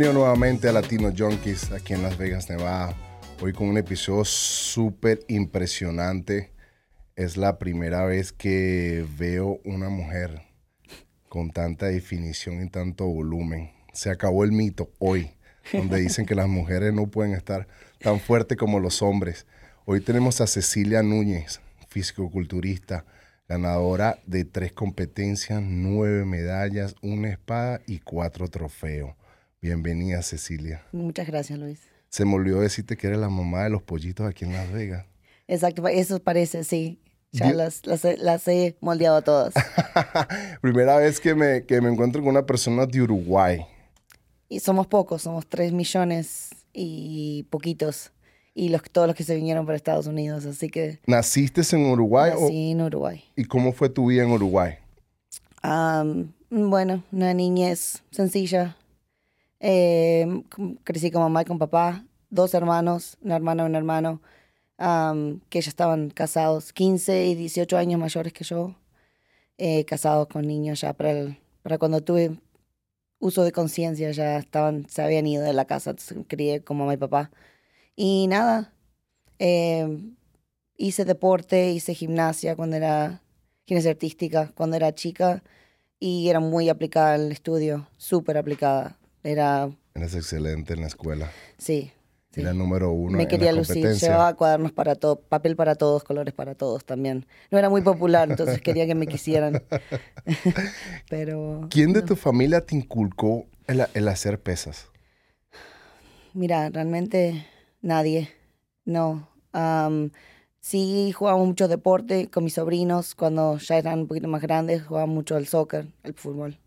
Bienvenido nuevamente a Latino Junkies aquí en Las Vegas, Nevada. Hoy con un episodio súper impresionante. Es la primera vez que veo una mujer con tanta definición y tanto volumen. Se acabó el mito hoy, donde dicen que las mujeres no pueden estar tan fuertes como los hombres. Hoy tenemos a Cecilia Núñez, fisicoculturista, ganadora de tres competencias, nueve medallas, una espada y cuatro trofeos. Bienvenida, Cecilia. Muchas gracias, Luis. Se me olvidó decirte que eres la mamá de los pollitos aquí en Las Vegas. Exacto, eso parece, sí. Ya las, las, las, he moldeado a todas. Primera vez que me, que me encuentro con una persona de Uruguay. Y somos pocos, somos tres millones y poquitos. Y los, todos los que se vinieron para Estados Unidos, así que... ¿Naciste en Uruguay? Sí, en Uruguay. ¿Y cómo fue tu vida en Uruguay? bueno, una niñez sencilla, eh, crecí con mamá y con papá, dos hermanos, una hermana y un hermano, que ya estaban casados, 15 y 18 años mayores que yo, eh, casados con niños ya para, para cuando tuve uso de conciencia, ya estaban, se habían ido de la casa, entonces crié con mamá y papá. Y nada, em, hice deporte, hice gimnasia cuando era, gimnasia artística, cuando era chica, y era muy aplicada al estudio, súper aplicada era... Eres excelente en la escuela. Sí. Era número uno. Me quería lucir, llevaba cuadernos para todo, papel para todos, colores para todos también. No era muy popular, entonces quería que me quisieran. Pero. ¿Quién de tu familia te inculcó el, hacer pesas? Mira, realmente nadie. No. sí, jugaba mucho deporte con mis sobrinos. Cuando ya eran un poquito más grandes, jugaba mucho el soccer, el fútbol.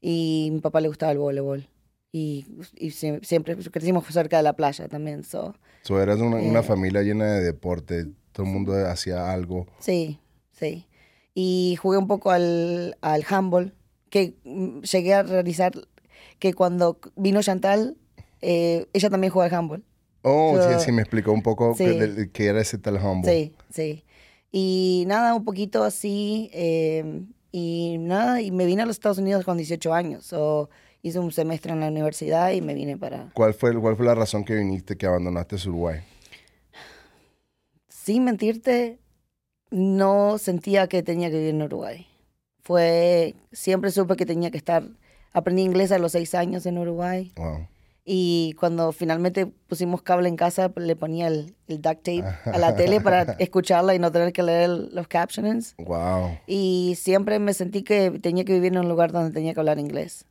Y a mi papá le gustaba el voleibol y, y siempre crecimos cerca de la playa también. So, so eras una, una, eh, familia llena de deporte, todo el mundo hacía algo. Sí, sí. Y jugué un poco al, al handball, que mm, llegué a realizar que cuando vino Chantal, eh, ella también juega al handball. Oh, sí, sí, me explicó un poco qué, era ese tal handball. Sí, sí. Y nada, un poquito así, eh, y nada, y me vine a los Estados Unidos con 18 años. So, hice un semestre en la universidad y me vine para... ¿Cuál fue, cuál fue la razón que viniste, que abandonaste Uruguay? Sin mentirte, no sentía que tenía que vivir en Uruguay. Fue, siempre supe que tenía que estar, aprendí inglés a los seis años en Uruguay. Y cuando finalmente pusimos cable en casa, le ponía el, el duct tape a la tele para escucharla y no tener que leer los captions. Wow. Y siempre me sentí que tenía que vivir en un lugar donde tenía que hablar inglés.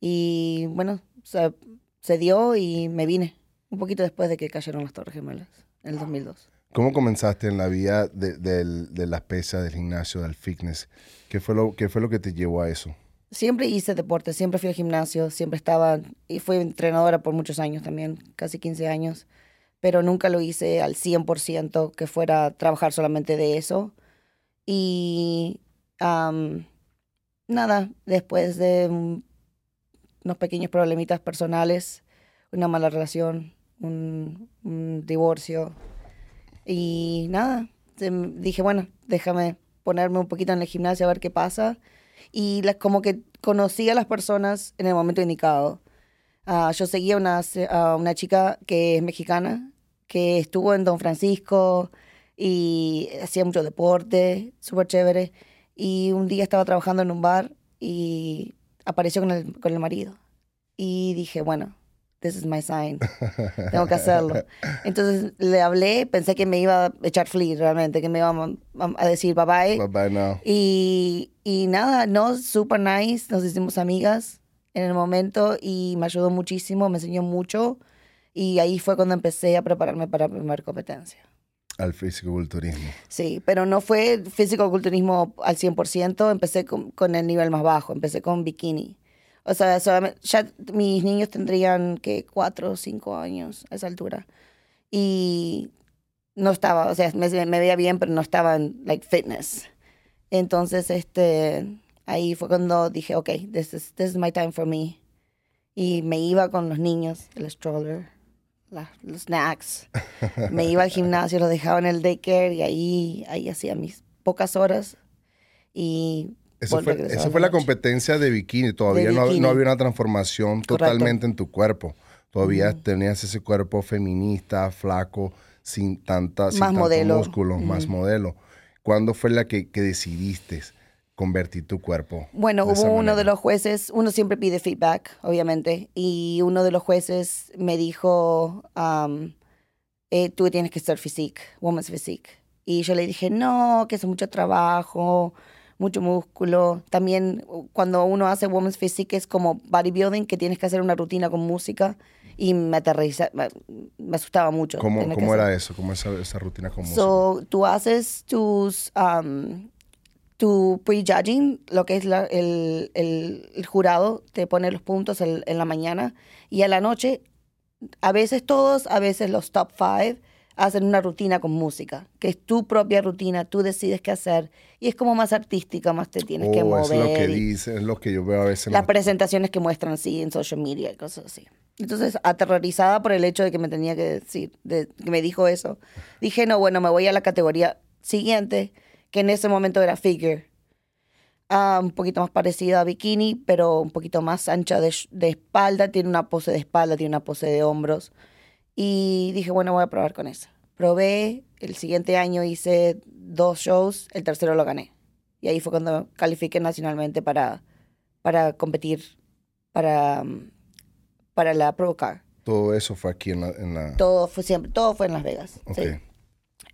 Y bueno, se, se dio y me vine un poquito después de que cayeron las Torres Gemelas, en el 2002. ¿Cómo comenzaste en la vida de, de, las pesas, del gimnasio, del fitness? ¿Qué fue, lo, ¿Qué fue lo que te llevó a eso? Siempre hice deporte, siempre fui al gimnasio, siempre estaba, y fui entrenadora por muchos años también, casi 15 años, pero nunca lo hice al 100%, que fuera trabajar solamente de eso. Y nada, después de unos pequeños problemitas personales, una mala relación, un, divorcio. Y nada, dije, bueno, déjame ponerme un poquito en el gimnasio a ver qué pasa. Y como que conocí a las personas en el momento indicado. Ah, yo seguía una, a una chica que es mexicana, que estuvo en Don Francisco y hacía mucho deporte, súper chévere. Y un día estaba trabajando en un bar y apareció con el, con el marido. Y dije, bueno, this is my sign. Tengo que hacerlo. Entonces le hablé, pensé que me iba a echar flea realmente, que me iba a, decir bye bye. Bye bye now. Y, y nada, no, super nice. Nos hicimos amigas en el momento y me ayudó muchísimo, me enseñó mucho. Y ahí fue cuando empecé a prepararme para la primera competencia. Al físico-culturismo. Sí, pero no fue físico-culturismo al 100%, empecé con, con, el nivel más bajo, empecé con bikini. O sea, ya mis niños tendrían que cuatro o cinco años a esa altura. Y no estaba, o sea, me, me, veía bien, pero no estaba en, like, fitness. Entonces, este, ahí fue cuando dije, ok, this is, this is my time for me. Y me iba con los niños, el stroller los snacks. Me iba al gimnasio, lo dejaba en el daycare y ahí, ahí hacía mis pocas horas. Y Eso fue, eso fue la competencia de bikini. Todavía no, bikini. no había una transformación totalmente en tu cuerpo. Todavía tenías ese cuerpo feminista, flaco, sin tanta sin Más tanto modelo. músculo, más modelo. ¿Cuándo fue la que, que decidiste convertir tu cuerpo? Bueno, hubo uno manera? de los jueces, uno siempre pide feedback, obviamente, y uno de los jueces me dijo, um, eh, tú tienes que ser physique, woman's physique. Y yo le dije, no, que es mucho trabajo, mucho músculo. También uh, cuando uno hace woman's physique es como bodybuilding, que tienes que hacer una rutina con música, y me aterriza, me, me asustaba mucho. ¿Cómo, cómo hacer- era eso? ¿Cómo esa, esa rutina con música? So, tú haces tus, um, tu prejudging, lo que es la- el, el- el jurado, te pone los puntos en, en la mañana y a la noche, a veces todos, a veces los top five, hacen una rutina con música, que es tu propia rutina, tú decides qué hacer y es como más artística, más te tienes que Oh, es lo que mover. y- dice, es lo que yo veo a veces. las las- presentaciones que muestran sí en social media y cosas así. Entonces, aterrorizada por el hecho de que me tenía que decir, de, que me dijo eso, dije, no, bueno, me voy a la categoría siguiente, que en ese momento era figure. Ah, un poquito más parecida a bikini, pero un poquito más ancha de, de espalda, tiene una pose de espalda, tiene una pose de hombros. Y dije, bueno, voy a probar con esa. Probé, el siguiente año hice dos shows, el tercero lo gané. Y ahí fue cuando califiqué nacionalmente para, para competir para, para la Procar. Todo eso fue aquí en la... en la- Todo fue siempre, todo fue en Las Vegas. Ok. sí.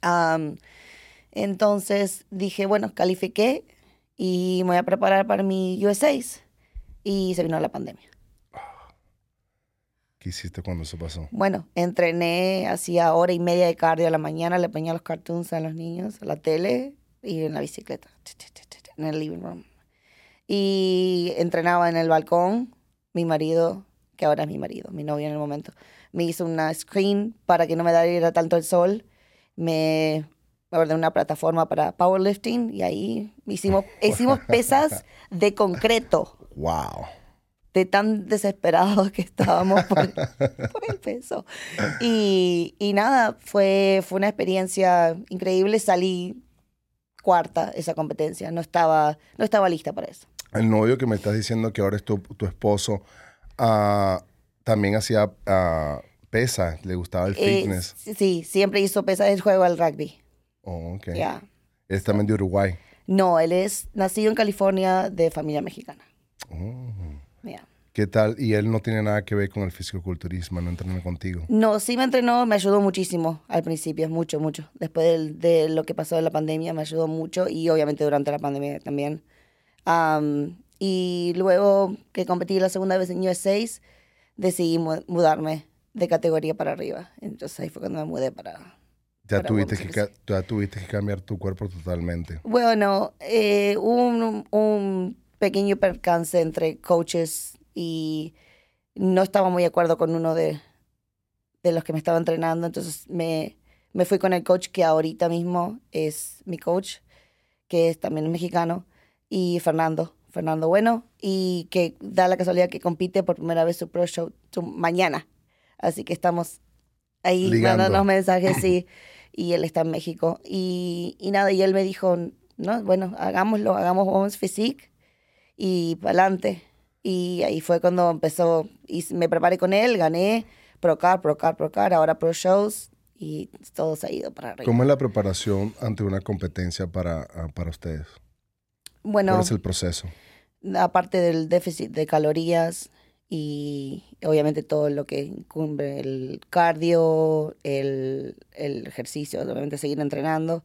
Am, entonces dije, bueno, califiqué y me voy a preparar para mi USAs. Y se vino la pandemia. ¿Qué hiciste cuando eso pasó? Bueno, entrené, hacía hora y media de cardio a la mañana, le ponía los cartoons a los niños, a la tele y en la bicicleta, en el living room. Y entrenaba en el balcón. Mi marido, que ahora es mi marido, mi novio en el momento, me hizo una screen para que no me diera tanto el sol. Me ordené una plataforma para powerlifting y ahí hicimos, hicimos pesas de concreto ¡Wow! de tan desesperados que estábamos por, por el peso. Y, y nada, fue, fue una experiencia increíble. Salí cuarta esa competencia. No estaba, no estaba lista para eso. El novio que me estás diciendo que ahora es tu, tu esposo, ah, también hacía ah, pesa, le gustaba el Eh, fitness. sí, sí, siempre hizo pesas del juego al rugby. Oh, ok. Ya. Él es también de Uruguay. No, él es nacido en California de familia mexicana. Oh. Ya. ¿Qué tal? Y él no tiene nada que ver con el fisicoculturismo, no entrena contigo. No, sí me entrenó, me ayudó muchísimo al principio, mucho, mucho. Después de, lo que pasó en la pandemia, me ayudó mucho y obviamente durante la pandemia también. Am, y luego que competí la segunda vez en US6, decidí mu- mudarme de categoría para arriba. Entonces ahí fue cuando me mudé para... Ya tuviste, que, ya tuviste que cambiar tu cuerpo totalmente. Bueno, eh, un, un pequeño percance entre coaches y no estaba muy de acuerdo con uno de, de los que me estaba entrenando, entonces me, me fui con el coach que ahorita mismo es mi coach, que es también mexicano, y Fernando, Fernando Bueno, y que da la casualidad que compite por primera vez su pro show su- mañana. Así que estamos ahí Ligando. mandándonos mensajes, sí, y él está en México. Y, y nada, y él me dijo, no, bueno, hagámoslo, hagamos Women's Physique y para adelante. Y ahí fue cuando empezó, y me preparé con él, gané Procar, Procar, Procar, ahora Pro Shows, y todo se ha ido para arriba. ¿Cómo es la preparación ante una competencia para, ah, para ustedes? Bueno, ¿Cuál es el proceso? aparte del déficit de calorías y obviamente todo lo que incumbe el cardio, el, el ejercicio, obviamente seguir entrenando.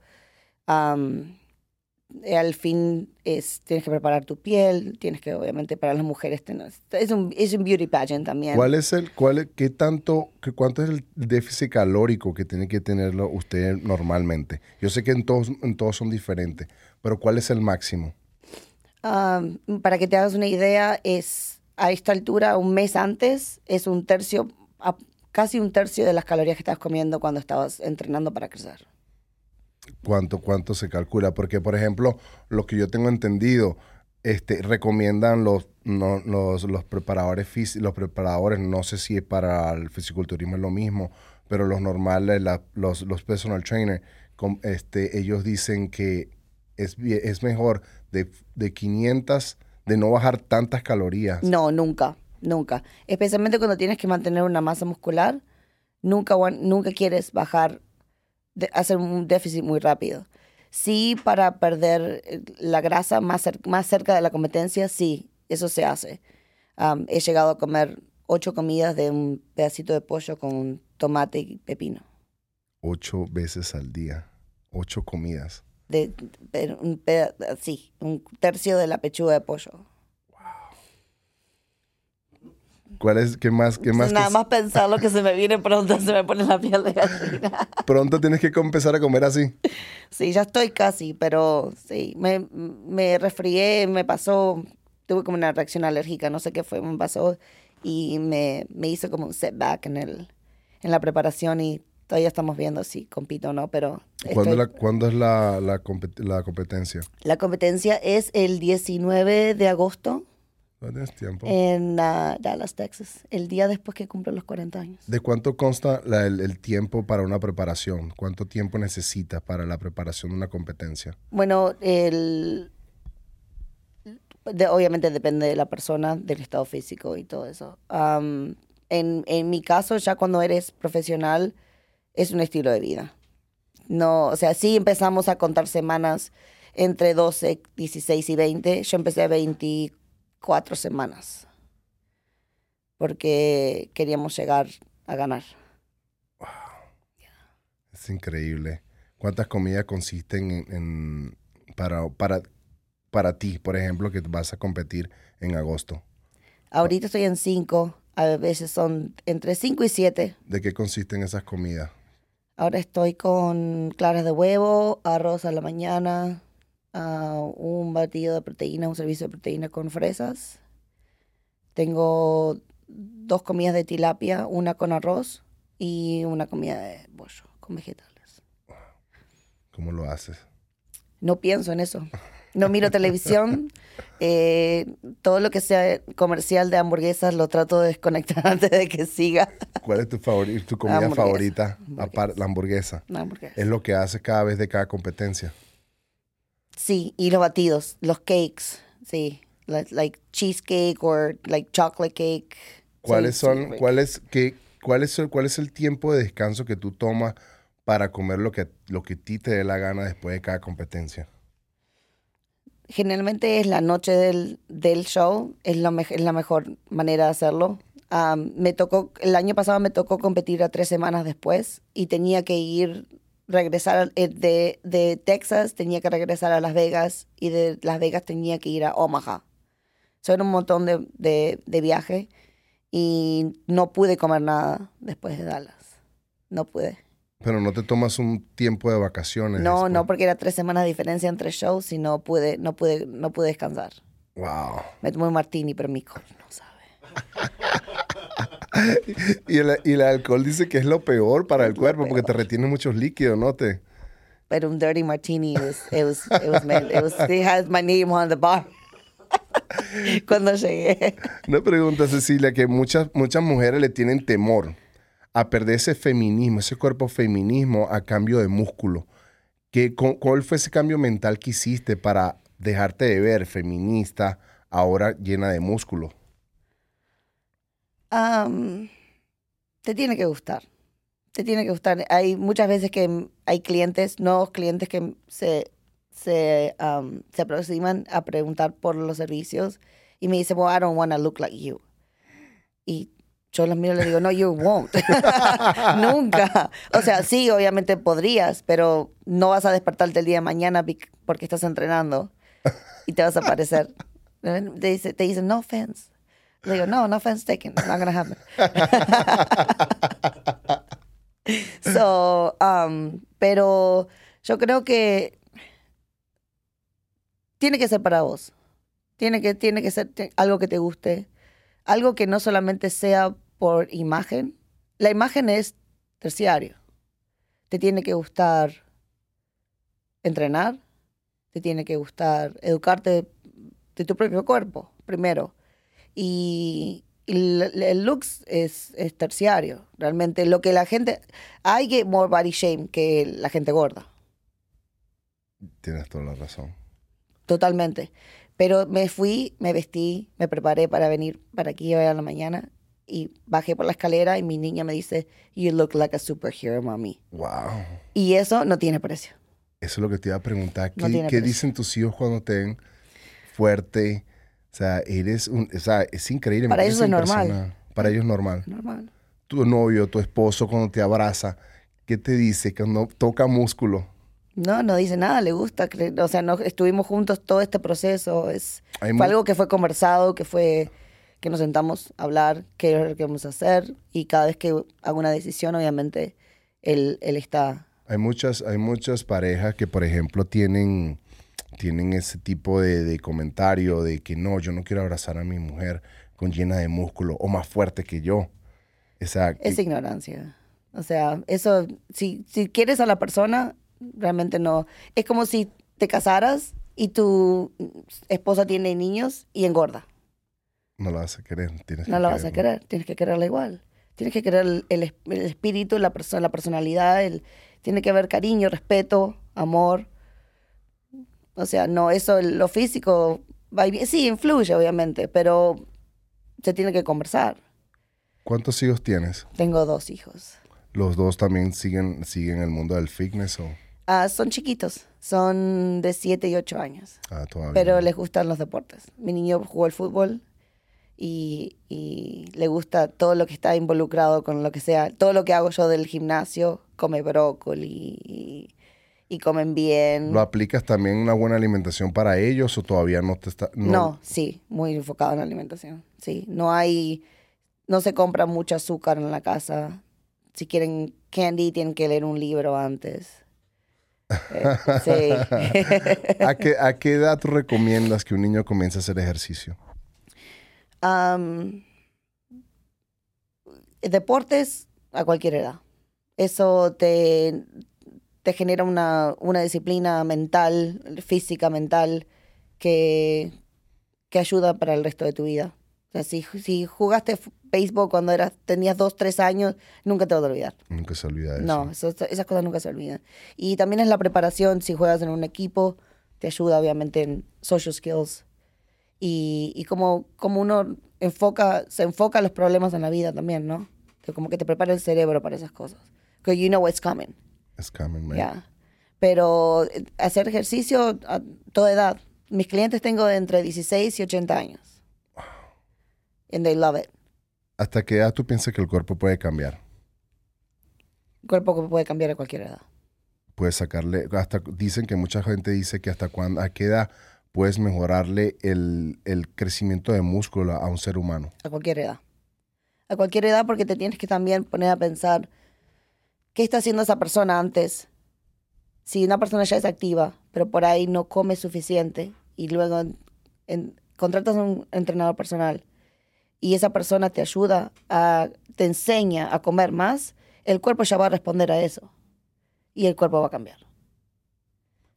Eh, al fin es, tienes que preparar tu piel, tienes que obviamente para las mujeres tener- es un, es un beauty pageant también. ¿Cuál es el, cuál es- qué tanto, qué, cuánto es el déficit calórico que tiene que tenerlo usted normalmente? Yo sé que en todos, en todos son diferentes, pero ¿cuál es el máximo? Am, para que te hagas una idea, es a esta altura, un mes antes, es un tercio, casi un tercio de las calorías que estabas comiendo cuando estabas entrenando para crecer. ¿Cuánto, cuánto se calcula? Porque, por ejemplo, lo que yo tengo entendido, este, recomiendan los, no- los, los preparadores los preparadores, no sé si para el fisiculturismo es lo mismo, pero los normales, la- los, los personal trainers, este, ellos dicen que es, es mejor de, de 500, de no bajar tantas calorías. No, nunca, nunca. Especialmente cuando tienes que mantener una masa muscular, nunca, nunca quieres bajar, de- hacer un déficit muy rápido. Sí, para perder eh, la grasa más, cer- más cerca de la competencia, sí, eso se hace. He llegado a comer ocho comidas de un pedacito de pollo con tomate y pepino. Ocho veces al día. Ocho comidas. De, un peda- sí, un tercio de la pechuga de pollo. ¿Cuál es, qué más, qué más? Nada cos- más pensar lo que se me viene pronto, se me pone la piel de gallina. Pronto tienes que empezar a comer así. Sí, ya estoy casi, pero sí, me, me resfrié, me pasó, tuve como una reacción alérgica, no sé qué fue, me pasó y me, me hizo como un setback en, el, en la preparación y todavía estamos viendo si compito o no, pero ¿Cuándo, estoy- la, ¿cuándo es la, la, compet- la competencia? la competencia es el 19 de agosto ¿No tienes tiempo? en ah, Dallas, Texas, el día después que cumplo los 40 años. ¿De cuánto consta el, el tiempo para una preparación? ¿Cuánto tiempo necesitas para la preparación de una competencia? Bueno, el, de- obviamente depende de la persona, del estado físico y todo eso. En, en mi caso, ya cuando eres profesional, es un estilo de vida. No, o sea, sí empezamos a contar semanas entre 12, 16 y 20. Yo empecé a 24 semanas porque queríamos llegar a ganar. Es increíble. ¿Cuántas comidas consisten en, en- para, para, para ti, por ejemplo, que vas a competir en agosto? Ahorita estoy en 5, a veces son entre 5 y 7. ¿De qué consisten esas comidas? Ahora estoy con claras de huevo, arroz a la mañana, ah, un batido de proteína, un servicio de proteína con fresas. Tengo dos comidas de tilapia, una con arroz y una comida de pollo con vegetales. ¿Cómo lo haces? No pienso en eso. No miro televisión. eh, todo lo que sea comercial de hamburguesas lo trato de desconectar antes de que siga. ¿Cuál es tu, favori- tu comida Hamburguesa. favorita? Aparte, la hamburguesa. Una hamburguesa. Es lo que haces cada vez de cada competencia. Sí, y los batidos, los cakes, sí, like, like cheesecake or like chocolate cake. ¿Cuáles Sí, son, sí, cuál es, qué, cuál es, el- cuál es el tiempo de descanso que tú tomas para comer lo que, lo que a ti te dé la gana después de cada competencia? Generalmente es la noche del, del show, es, lo es la mejor manera de hacerlo. Am, me tocó, el año pasado me tocó competir a tres semanas después y tenía que ir, regresar eh, de, de Texas, tenía que regresar a Las Vegas y de Las Vegas tenía que ir a Omaha. Eso era un montón de, de, de viaje y no pude comer nada después de Dallas. No pude. Pero no te tomas un tiempo de vacaciones. No, después? no, porque era tres semanas de diferencia entre shows y no pude, no pude, no pude descansar. Wow. Me tomé un martini, pero mi cuerpo no sabe. Y el, y el alcohol dice que es lo peor para el cuerpo porque te retiene muchos líquidos, ¿no? Te, Pero un dirty martini, it was, it was, it was, meant- it was, it has my name on the bar. Cuando llegué. Una pregunta, Cecilia, que muchas, muchas mujeres le tienen temor a perder ese feminismo, ese cuerpo feminismo a cambio de músculo. ¿Qué, cu- ¿Cuál fue ese cambio mental que hiciste para dejarte de ver feminista, ahora llena de músculo? Am, te tiene que gustar. Te tiene que gustar. Hay muchas veces que hay clientes, nuevos clientes que se, se, am, se aproximan a preguntar por los servicios y me dicen, well, I don't want to look like you. Y yo los miro y les digo, no, you won't. Nunca. O sea, sí, obviamente podrías, pero no vas a despertarte el día de mañana porque estás entrenando y te vas a aparecer. Te dicen, te dicen, no offense. Le digo, no, no offense taken. It's not gonna happen. so, um, pero yo creo que tiene que ser para vos. Tiene que, tiene que ser algo que te guste. Algo que no solamente sea por imagen. La imagen es terciario. Te tiene que gustar entrenar. Te tiene que gustar educarte de tu propio cuerpo, primero. Y, y el, el looks es, es terciario. Realmente lo que la gente... I get more body shame que la gente gorda. Tienes toda la razón. totalmente. Pero me fui, me vestí, me preparé para venir para aquí hoy a la mañana y bajé por la escalera y mi niña me dice, You look like a superhero, mami. Wow. Y eso no tiene precio. Eso es lo que te iba a preguntar. ¿Qué, No qué dicen tus hijos cuando te ven fuerte? O sea, eres un, o sea, es increíble. Para ellos es normal. impresionante. Para ellos es normal. Normal. Tu novio, tu esposo, cuando te abraza, ¿qué te dice? Cuando toca músculo. No, no dice nada, le gusta. O sea, no, estuvimos juntos todo este proceso. Es, Hay fue algo que fue conversado, que fue que nos sentamos a hablar, qué es lo que vamos a hacer. Y cada vez que hago una decisión, obviamente, él, él está... Hay muchas, hay muchas parejas que, por ejemplo, tienen, tienen ese tipo de, de comentario de que no, yo no quiero abrazar a mi mujer con llena de músculo o más fuerte que yo. Esa, Es ignorancia. O sea, eso, si, si quieres a la persona, realmente no. Es como si te casaras y tu esposa tiene niños y engorda. no la vas a querer. Tienes No que la vas a querer, tienes que quererla igual. Tienes que querer el, el es- el espíritu, la, perso- la personalidad, el, tiene que haber cariño, respeto, amor. O sea, no, eso, lo físico, va y sí, influye obviamente, pero se tiene que conversar. ¿Cuántos hijos tienes? Tengo dos hijos. ¿Los dos también siguen, siguen el mundo del fitness o Ah, son chiquitos, son de 7 y 8 años, ah, todavía? pero no? les gustan los deportes. Mi niño jugó al fútbol y, y le gusta todo lo que está involucrado con lo que sea. Todo lo que hago yo del gimnasio, come brócoli y, y comen bien. ¿Lo aplicas también una buena alimentación para ellos o todavía no te está...? No, sí, muy enfocado en la alimentación. Sí, no hay, no se compra mucho azúcar en la casa. Si quieren candy, tienen que leer un libro antes. Eh, sí. ¿A qué, ¿A qué edad tú recomiendas que un niño comience a hacer ejercicio? Deportes a cualquier edad. Eso te, te genera una, una disciplina mental, física, mental, que, que ayuda para el resto de tu vida. O sea, si, si jugaste f- béisbol cuando eras, tenías dos, tres años, nunca te vas a olvidar. Nunca se olvida eso. No, eso- esas cosas nunca se olvidan. Y también es la preparación, si juegas en un equipo, te ayuda obviamente en social skills. Y, y como, como uno enfoca, se enfoca los problemas en la vida también, ¿no? Que como que te prepara el cerebro para esas cosas. Because you know what's coming. Es coming, man. Ya. Pero eh, hacer ejercicio a toda edad. Mis clientes tengo de entre 16 y 80 años. And they love it. ¿Hasta qué edad tú piensas que el cuerpo puede cambiar? El cuerpo puede cambiar a cualquier edad. Puedes sacarle, hasta dicen que mucha gente dice que hasta cuándo, a qué edad puedes mejorarle el, el crecimiento de músculo a un ser humano. A cualquier edad. A cualquier edad porque te tienes que también poner a pensar qué está haciendo esa persona antes. Si una persona ya es activa, pero por ahí no come suficiente y luego en- en- contratas a un entrenador personal y esa persona te ayuda, a, te enseña a comer más, el cuerpo ya va a responder a eso y el cuerpo va a cambiar.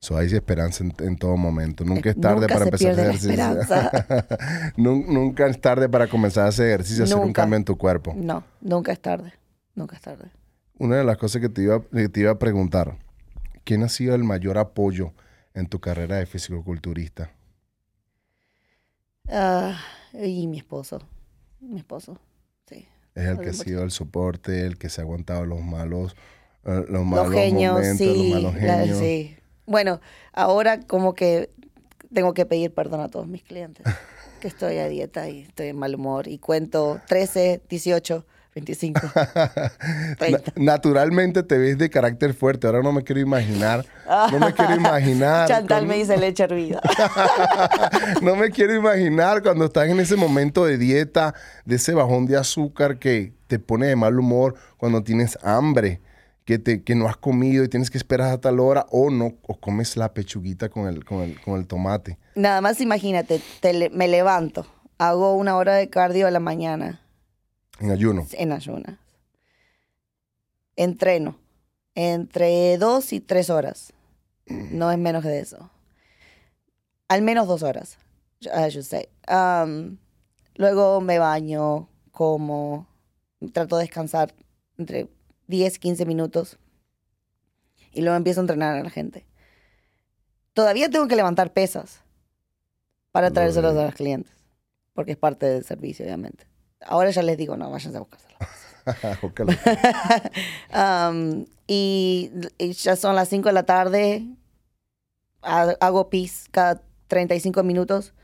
So, hay esperanza en, en todo momento. Nunca Eh, es tarde nunca para empezar a hacer ejercicio. Nun- nunca es tarde para comenzar a hacer ejercicio, hacer un Nunca. cambio en tu cuerpo. No, nunca es tarde. Nunca es tarde. Una de las cosas que te iba, que te iba a preguntar, ¿quién ha sido el mayor apoyo en tu carrera de fisicoculturista? Ah, y mi esposo. Mi esposo. Sí. Es el que ha sido el soporte, el que se ha aguantado los malos, eh, los malos los genios, momentos, los malos la- genios. sí. Bueno, ahora como que tengo que pedir perdón a todos mis clientes. Que estoy a dieta y estoy en mal humor. Y cuento 13, 18, 25. Na- 30. naturalmente te ves de carácter fuerte. Ahora no me quiero imaginar. No me quiero imaginar. Chantal con- me dice leche hervida. no me quiero imaginar cuando estás en ese momento de dieta, de ese bajón de azúcar que te pone de mal humor, cuando tienes hambre, que, te, que no has comido y tienes que esperar a tal hora, o no, o comes la pechuguita con el, con el, con el tomate. Nada más imagínate, te me levanto, hago una hora de cardio a la mañana En ayuno. en ayunas. Entreno entre dos y tres horas. No es menos de eso. Al menos dos horas, I should say. Um, luego me baño, como, trato de descansar entre 10, 15 minutos. Y luego empiezo a entrenar a la gente. Todavía tengo que levantar pesas para de- a los clientes, porque es parte del servicio, obviamente. Ahora ya les digo, no, váyanse a. Ojalá. Am, y, y ya son las 5 de la tarde. ha- Hago pis cada 35 minutos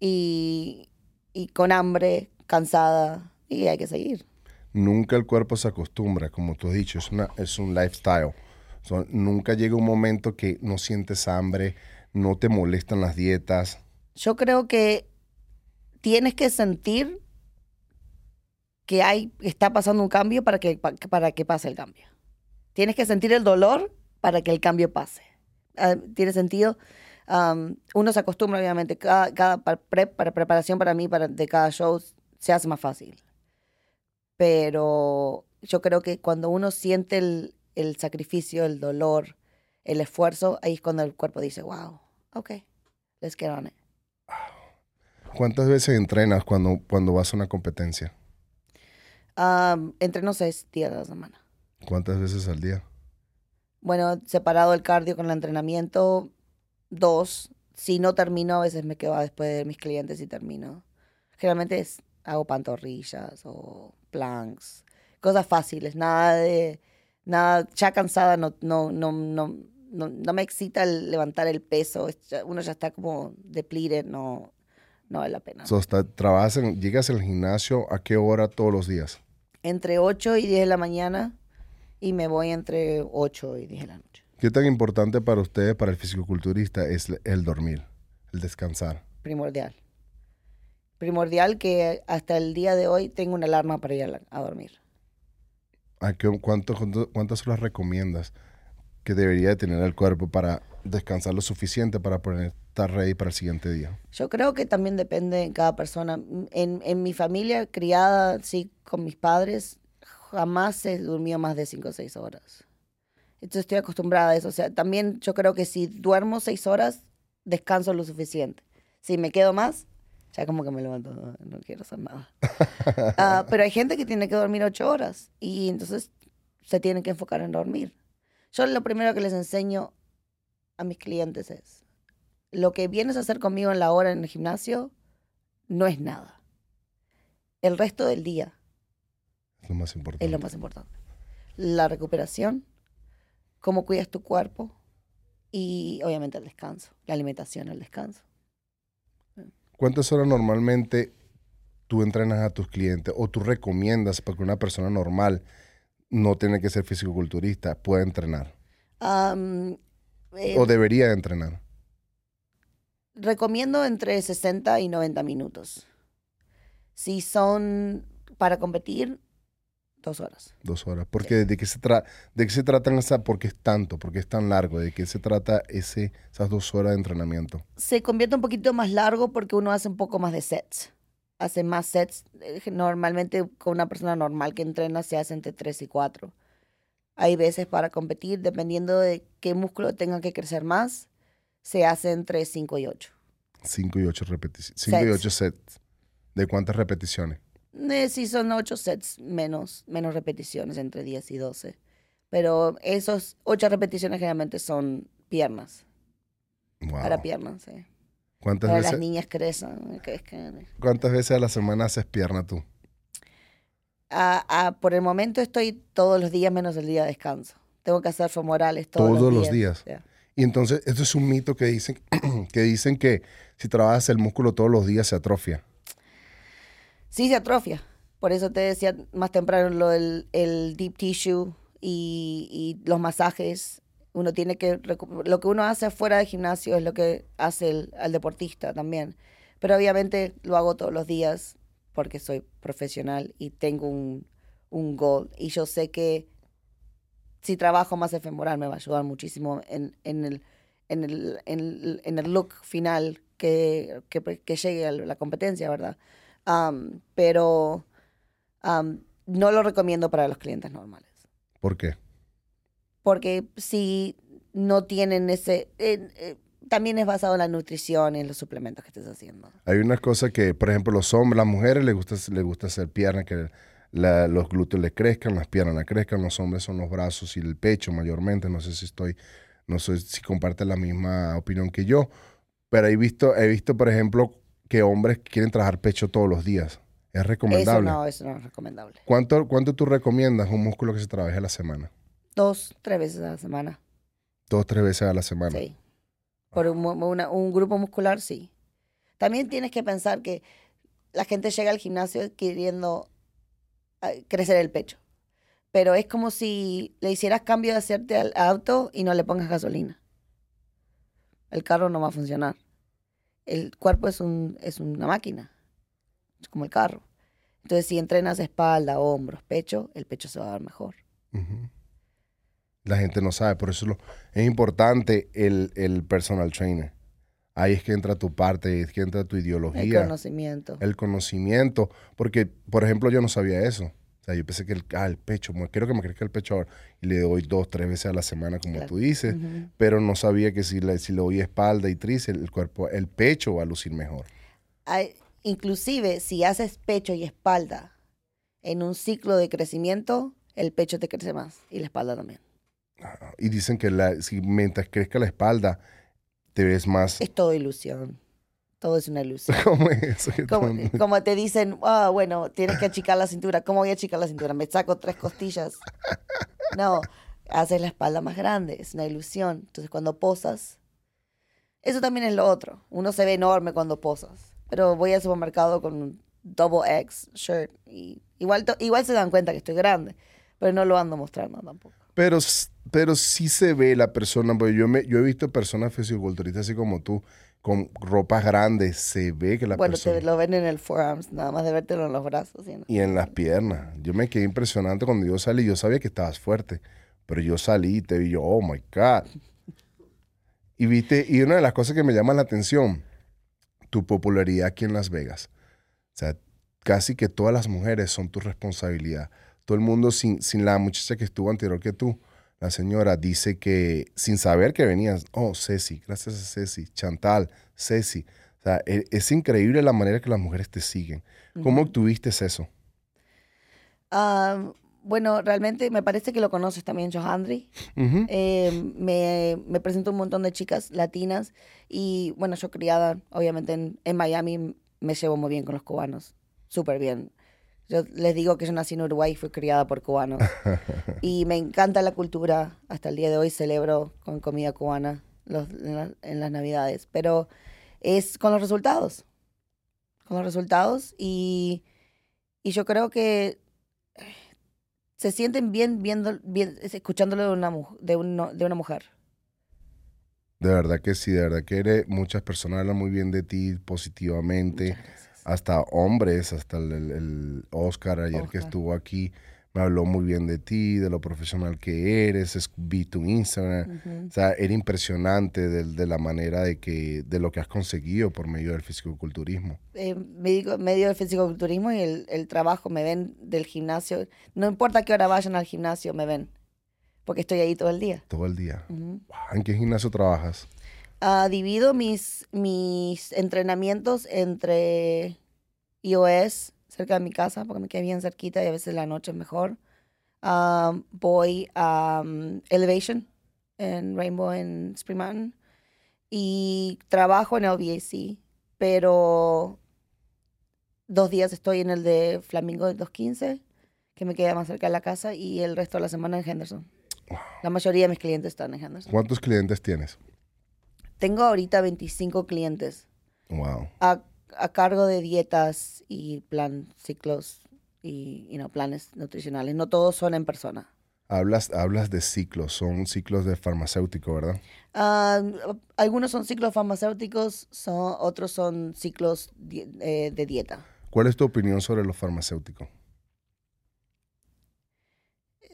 y, y con hambre, cansada, y hay que seguir. nunca el cuerpo se acostumbra, como tú has dicho, es, una, es un lifestyle. So, nunca llega un momento que no sientes hambre, no te molestan las dietas. Yo creo que tienes que sentir que hay, está pasando un cambio para que, pa- para que pase el cambio. Tienes que sentir el dolor para que el cambio pase. Ah, ¿Tiene sentido? Uno se acostumbra, obviamente. Cada, cada pa- pre- para preparación para mí, para, de cada show, se hace más fácil. Pero yo creo que cuando uno siente el, el sacrificio, el dolor, el esfuerzo, ahí es cuando el cuerpo dice, wow, ok, let's get on it. ¿Cuántas veces entrenas cuando, cuando vas a una competencia? Um, entreno seis días a la semana. ¿Cuántas veces al día? Bueno, separado el cardio con el entrenamiento, dos. Si no termino, a veces me quedo después de mis clientes y termino. Generalmente es, hago pantorrillas o planks, cosas fáciles, nada de, nada, ya cansada no, no, no, no, no, no me excita el levantar el peso, uno ya está como depleted, no, no vale la pena. So, está- trabajas en- llegas al gimnasio a qué hora todos los días? Entre 8 y 10 de la mañana y me voy entre 8 y 10 de la noche. ¿Qué tan importante para ustedes, para el fisicoculturista, es el dormir, el descansar? Primordial. Primordial que hasta el día de hoy tengo una alarma para ir a, la- a dormir. ¿A qué- cuánto- cuánto- ¿Cuántas horas recomiendas que debería de tener el cuerpo para descansar lo suficiente para poder estar ready para el siguiente día? Yo creo que también depende de cada persona. En, en mi familia criada, sí, con mis padres, jamás se durmió más de 5 o 6 horas. Entonces estoy acostumbrada a eso. O sea, también yo creo que si duermo 6 horas, descanso lo suficiente. Si me quedo más, ya como que me levanto, no, no quiero hacer nada. Ah, pero hay gente que tiene que dormir 8 horas y entonces se tienen que enfocar en dormir. Yo lo primero que les enseño a mis clientes es, lo que vienes a hacer conmigo en la hora en el gimnasio no es nada. El resto del día Es lo más importante. es lo más importante. La recuperación, cómo cuidas tu cuerpo y obviamente el descanso, la alimentación, el descanso. ¿Cuántas horas normalmente tú entrenas a tus clientes o tú recomiendas para que una persona normal no tiene que ser fisicoculturista pueda entrenar? Eh, ¿O debería de entrenar? recomiendo entre 60 y 90 minutos. Si son para competir, dos horas. Dos horas. Porque de qué se tra de qué se tratan esa, porque es tanto, porque es tan largo, de qué se trata ese, esas dos horas de entrenamiento. se convierte un poquito más largo porque uno hace un poco más de sets. Hace más sets. Eh, Normalmente con una persona normal que entrena se hace entre 3 y 4. Hay veces para competir, dependiendo de qué músculo tenga que crecer más, se hace entre 5 y 8. Cinco y ocho repeticiones. Cinco y Sets. ¿De cuántas repeticiones? Eh, si son 8 sets, menos, menos repeticiones, entre 10 y 12. Pero esos 8 repeticiones generalmente son piernas, Wow. para piernas. sí. ¿Cuántas, Para las veces, niñas crecen. crezcan. ¿Cuántas veces a la semana haces pierna tú? Por el momento estoy todos los días menos el día de descanso. Tengo que hacer femorales todos, Todos los los días. días. Ya. Y entonces, esto es un mito que dicen que, dicen que si trabajas el músculo todos los días se atrofia. Sí, se atrofia. Por eso te decía más temprano lo del el deep tissue y, y los masajes. Uno tiene que... Lo que uno hace fuera del gimnasio es lo que hace el, al deportista también. Pero obviamente lo hago todos los días porque soy profesional y tengo un, un goal. Y yo sé que si trabajo más el femoral me va a ayudar muchísimo en, en, el, en, el, en, el, en el look final que, que, que llegue a la competencia, ¿verdad? Am, pero no lo recomiendo para los clientes normales. ¿Por qué? Porque si no tienen ese... eh, eh, también es basado en la nutrición y en los suplementos que estés haciendo. Hay unas cosas que, por ejemplo, los hombres, las mujeres les gusta, les gusta hacer piernas, que la- los glúteos les crezcan, las piernas les crezcan, los hombres son los brazos y el pecho mayormente, no sé si estoy No sé si compartes la misma opinión que yo, pero he visto, he visto, por ejemplo, que hombres quieren trabajar pecho todos los días. ¿Es recomendable? Eso no, eso no es recomendable. ¿Cuánto, ¿Cuánto tú recomiendas un músculo que se trabaje a la semana? Dos, tres veces a la semana. Dos, tres veces a la semana. Sí. Por un, grupo muscular, sí. También tienes que pensar que la gente llega al gimnasio queriendo ah, crecer el pecho. Pero es como si le hicieras cambio de hacerte al auto y no le pongas gasolina. El carro no va a funcionar. El cuerpo es, un, es una máquina, es como el carro. Entonces, si entrenas espalda, hombros, pecho, el pecho se va a ver mejor. Ujú. La gente no sabe, por eso lo- es importante el, el personal trainer. Ahí es que entra tu parte, ahí es que entra tu El ideología, conocimiento. el conocimiento. Porque, por ejemplo, yo no sabía eso. O sea, yo pensé que el, ah, el pecho, quiero que me crezca el pecho ahora. Y le doy dos, tres veces a la semana, como Claro. tú dices. Pero no sabía que si le, si le doy espalda y tríceps, el cuerpo, el pecho va a lucir mejor. hay- inclusive si haces pecho y espalda en un ciclo de crecimiento, el pecho te crece más y la espalda también. Y dicen que la, si mientras crezca la espalda, te ves más... Es todo ilusión. Todo es una ilusión. Como, como te dicen, ah, bueno, tienes que achicar la cintura. ¿Cómo voy a achicar la cintura? ¿Me saco tres costillas? No, haces la espalda más grande. Es una ilusión. Entonces, cuando posas, eso también es lo otro. Uno se ve enorme cuando posas. Pero voy al supermercado con un double X shirt y igual, igual se dan cuenta que estoy grande, pero no lo ando mostrando tampoco. Pero, pero sí se ve la persona, porque yo, me, yo he visto personas fisiculturistas así como tú, con ropas grandes, se ve que la bueno, persona... te lo ven en el forearms, nada más de vértelo en los brazos. ¿sí? Y en las piernas. Yo me quedé impresionante cuando yo salí. Yo sabía que estabas fuerte, pero yo salí y te vi yo, oh my God. Y viste, y una de las cosas que me llama la atención, tu popularidad aquí en Las Vegas. O sea, casi que todas las mujeres son tu responsabilidad. Todo el mundo, sin, sin la muchacha que estuvo anterior que tú, la señora dice que sin saber que venías, oh, Ceci, gracias a Ceci, Chantal, Ceci. O sea, e- es, increíble la manera que las mujeres te siguen. ¿Cómo obtuviste eso? Ah, bueno, realmente me parece que lo conoces también, Johandri. Eh, me, me presentó un montón de chicas latinas y bueno, yo criada, obviamente en, en Miami, me llevo muy bien con los cubanos, súper bien. Yo les digo que yo nací en Uruguay y fui criada por cubanos. y me encanta la cultura, hasta el día de hoy celebro con comida cubana los- en, la- en las navidades, pero es con los resultados, con los resultados y, y yo creo que se sienten bien viendo, bien, escuchándolo de una, de, uno- de una mujer. De verdad que sí, de verdad que eres, muchas personas hablan muy bien de ti positivamente. Muchas gracias. Hasta hombres, hasta el, el- Oscar ayer que Oscar. estuvo aquí, me habló muy bien de ti, de lo profesional que eres, es- vi tu Instagram. Ujú. O sea, era impresionante de, de la manera de que, de lo que has conseguido por medio del fisicoculturismo. Eh, medio, medio del fisicoculturismo y el, el trabajo, me ven del gimnasio. No importa qué hora vayan al gimnasio, me ven. Porque estoy ahí todo el día. Todo el día. Ujú. Wow, ¿En qué gimnasio trabajas? Ah, divido mis, mis entrenamientos entre iOS, cerca de mi casa, porque me queda bien cerquita y a veces la noche es mejor. Ah, voy a um, Elevation en Rainbow en Spring Mountain y trabajo en LVAC, pero dos días estoy en el de Flamingo del 215, que me queda más cerca de la casa, y el resto de la semana en Henderson. La mayoría de mis clientes están en Henderson. ¿Cuántos clientes tienes? Tengo ahorita 25 clientes Wow. a, a cargo de dietas y plan ciclos y you know, planes nutricionales. No todos son en persona. Hablas, hablas de ciclos, son ciclos de farmacéutico, ¿verdad? Algunos son ciclos farmacéuticos, son, otros son ciclos di- eh, de dieta. ¿Cuál es tu opinión sobre los farmacéuticos?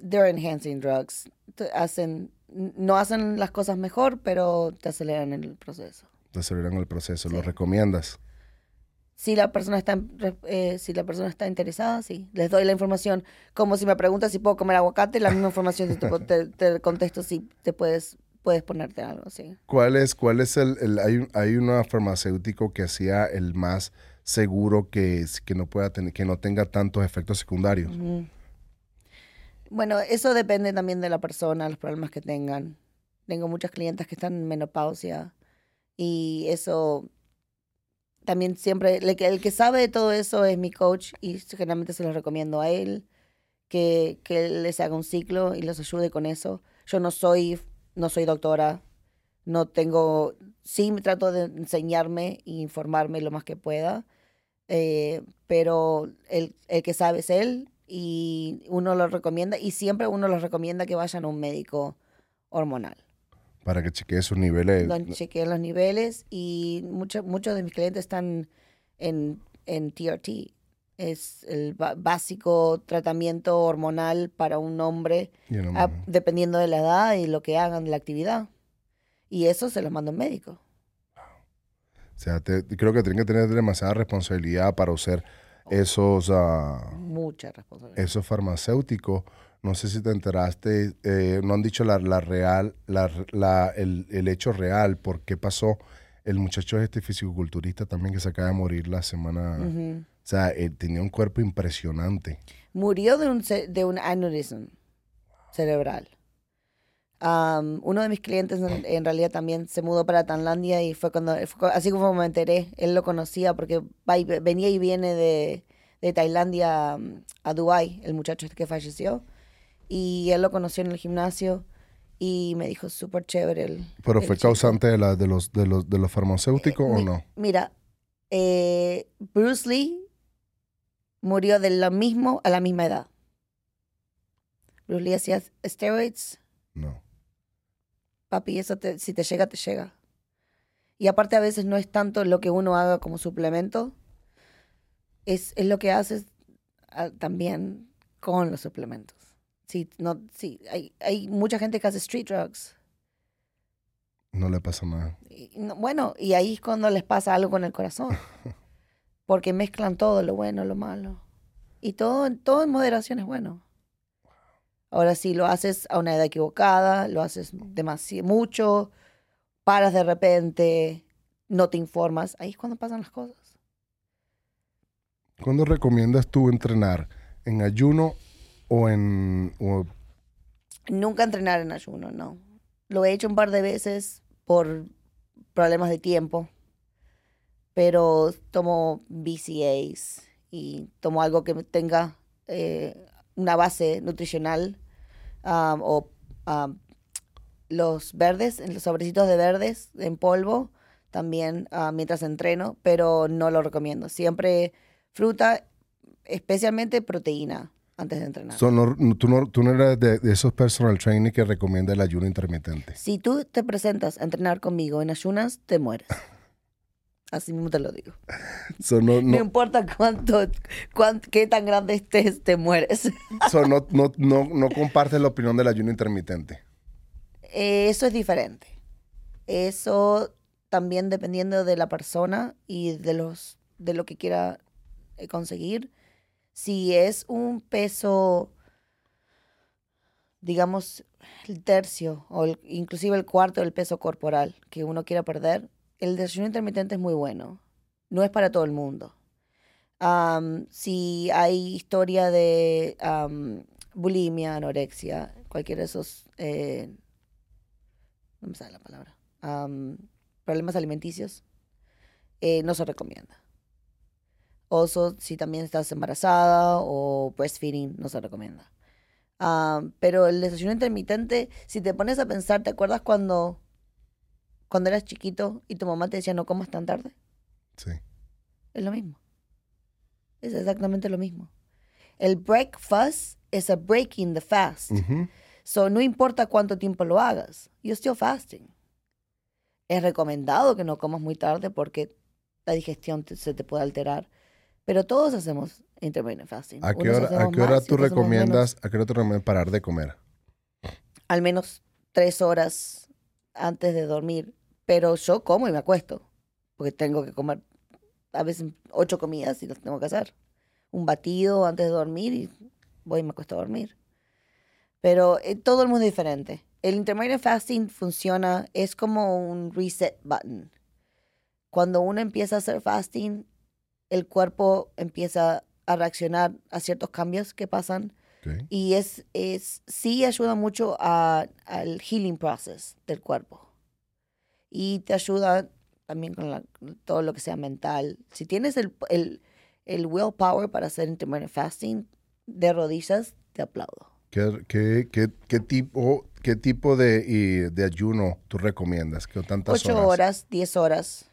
They're enhancing drugs. Hacen, no hacen las cosas mejor, pero te aceleran el proceso. Te aceleran el proceso, ¿lo recomiendas? Si la persona está eh, si la persona está interesada, sí. Les doy la información. Como si me preguntas si puedo comer aguacate, la misma información si te, po- te, te contesto si te puedes, puedes ponerte algo, sí. ¿Cuál es, cuál es el, el- hay, un- hay una farmacéutico que hacía el más seguro que, que no pueda tener, que no tenga tantos efectos secundarios? Bueno, eso depende también de la persona, los problemas que tengan. Tengo muchas clientas que están en menopausia y eso también siempre, el que, sabe de todo eso es mi coach y generalmente se los recomiendo a él, que, que les haga un ciclo y los ayude con eso. Yo no soy, no soy doctora, no tengo, sí me trato de enseñarme e informarme lo más que pueda, eh, pero el, el que sabe es él y uno lo recomienda y siempre uno los recomienda que vayan a un médico hormonal. Para que chequee sus niveles. Chequeen los niveles y muchos muchos de mis clientes están en, en TRT. Es el básico tratamiento hormonal para un hombre, ah, dependiendo de la edad y lo que hagan la actividad. Y eso se los manda un médico. O sea, te- creo que tienen que tener demasiada responsabilidad para usar esos, Mucha responsabilidad. esos farmacéuticos. No sé si te enteraste, eh, no han dicho la, la real, la, la- el, el hecho real, por qué pasó. El muchacho este fisicoculturista también que se acaba de morir la semana. O sea, él tenía un cuerpo impresionante. Murió de un, de un aneurisma cerebral. Uno de mis clientes en, en realidad también se mudó para Tailandia y fue cuando, fue así como me enteré, él lo conocía porque va y ve- venía y viene de, de Tailandia mm, a Dubái, el muchacho este que falleció. Y él lo conoció en el gimnasio y me dijo súper chévere. El, ¿Pero el fue chico. causante de, la, de, los, de, los, de los farmacéuticos o Mi- no? Mira, eh, Bruce Lee murió de lo mismo a la misma edad. Bruce Lee hacía steroids, No. Papi, eso te- si te llega, te llega. Y aparte a veces no es tanto lo que uno haga como suplemento, es, es lo que haces ah, también con los suplementos. Sí, no, sí, hay, hay mucha gente que hace street drugs. No le pasa nada. Y no- bueno, y ahí es cuando les pasa algo con el corazón. Porque mezclan todo, lo bueno, lo malo. Y todo, todo en moderación es bueno. Ahora, si lo haces a una edad equivocada, lo haces demasiado mucho, paras de repente, no te informas, ahí es cuando pasan las cosas. ¿Cuándo recomiendas tú entrenar? ¿En ayuno o en... o- Nunca entrenar en ayuno, no. Lo he hecho un par de veces por problemas de tiempo, pero tomo BCAs y tomo algo que tenga eh, una base nutricional um, o um, los verdes, los sobrecitos de verdes en polvo también ah, mientras entreno, pero no lo recomiendo. Siempre fruta, especialmente proteína antes de entrenar. so, no- no- tú, no, tú no eres de, de esos personal training que recomienda el ayuno intermitente. Si tú te presentas a entrenar conmigo en ayunas, te mueres. Así mismo te lo digo. So, no, No, no, importa cuánto, cuán- qué tan grande estés, te mueres. so, no, no, no, no compartes la opinión del ayuno intermitente. Eh, Eso es diferente. Eso también dependiendo de la persona y de los de lo que quiera eh, conseguir. Si es un peso, digamos, el tercio o el- inclusive el cuarto del peso corporal que uno quiera perder, el desayuno intermitente es muy bueno. No es para todo el mundo. Si hay historia de bulimia, anorexia, cualquiera de esos eh, no me sale la palabra, problemas alimenticios, eh, no se recomienda. Oso, si también estás embarazada o breastfeeding, no se recomienda. Pero el desayuno intermitente, si te pones a pensar, ¿te acuerdas cuando, cuando eras chiquito y tu mamá te decía no comas tan tarde? Sí. Es lo mismo. Es exactamente lo mismo. El breakfast es a breaking the fast. Ujú. So, no importa cuánto tiempo lo hagas, you're still fasting. Es recomendado que no comas muy tarde porque la digestión te- se te puede alterar. Pero todos hacemos intermittent fasting. ¿A qué hora, a qué hora más tú recomiendas, a qué hora tú recomiendas parar de comer? Al menos tres horas antes de dormir. Pero yo como y me acuesto. Porque tengo que comer a veces ocho comidas y las tengo que hacer. Un batido antes de dormir y voy y me acuesto a dormir. Pero eh, todo el mundo es diferente. El intermittent fasting funciona, es como un reset button. Cuando uno empieza a hacer fasting, el cuerpo empieza a reaccionar a ciertos cambios que pasan. Ok. Y es, es sí ayuda mucho a- al healing process del cuerpo. Y te ayuda también con la- todo lo que sea mental. Si tienes el, el, el willpower para hacer intermittent fasting de rodillas, te aplaudo. ¿Qué, qué, qué, qué tipo, qué tipo de, y de ayuno tú recomiendas? ¿Qué tantas Ocho horas? horas, diez horas.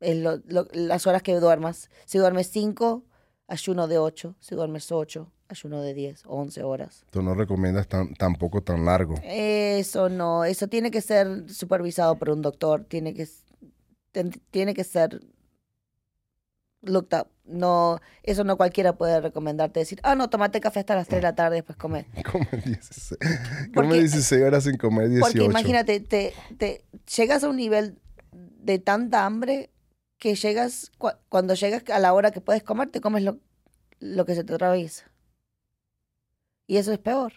Es lo- lo- las horas que duermas. Si duermes cinco, ayuno de ocho. Si duermes ocho, ayuno de diez, once horas. Tú no recomiendas tan, tampoco tan largo. Eso no, eso tiene que ser supervisado por un doctor, tiene que, ten- tiene que ser looked up. No, eso no cualquiera puede recomendarte decir, ah, no, tomate café hasta las 3 de la tarde, después come. Come 16, come Porque- 16 horas sin comer 18. Porque imagínate, te, te llegas a un nivel de tanta hambre que llegas, cua- cuando llegas a la hora que puedes comer, te comes lo, lo que se te atraviesa. Y eso es peor.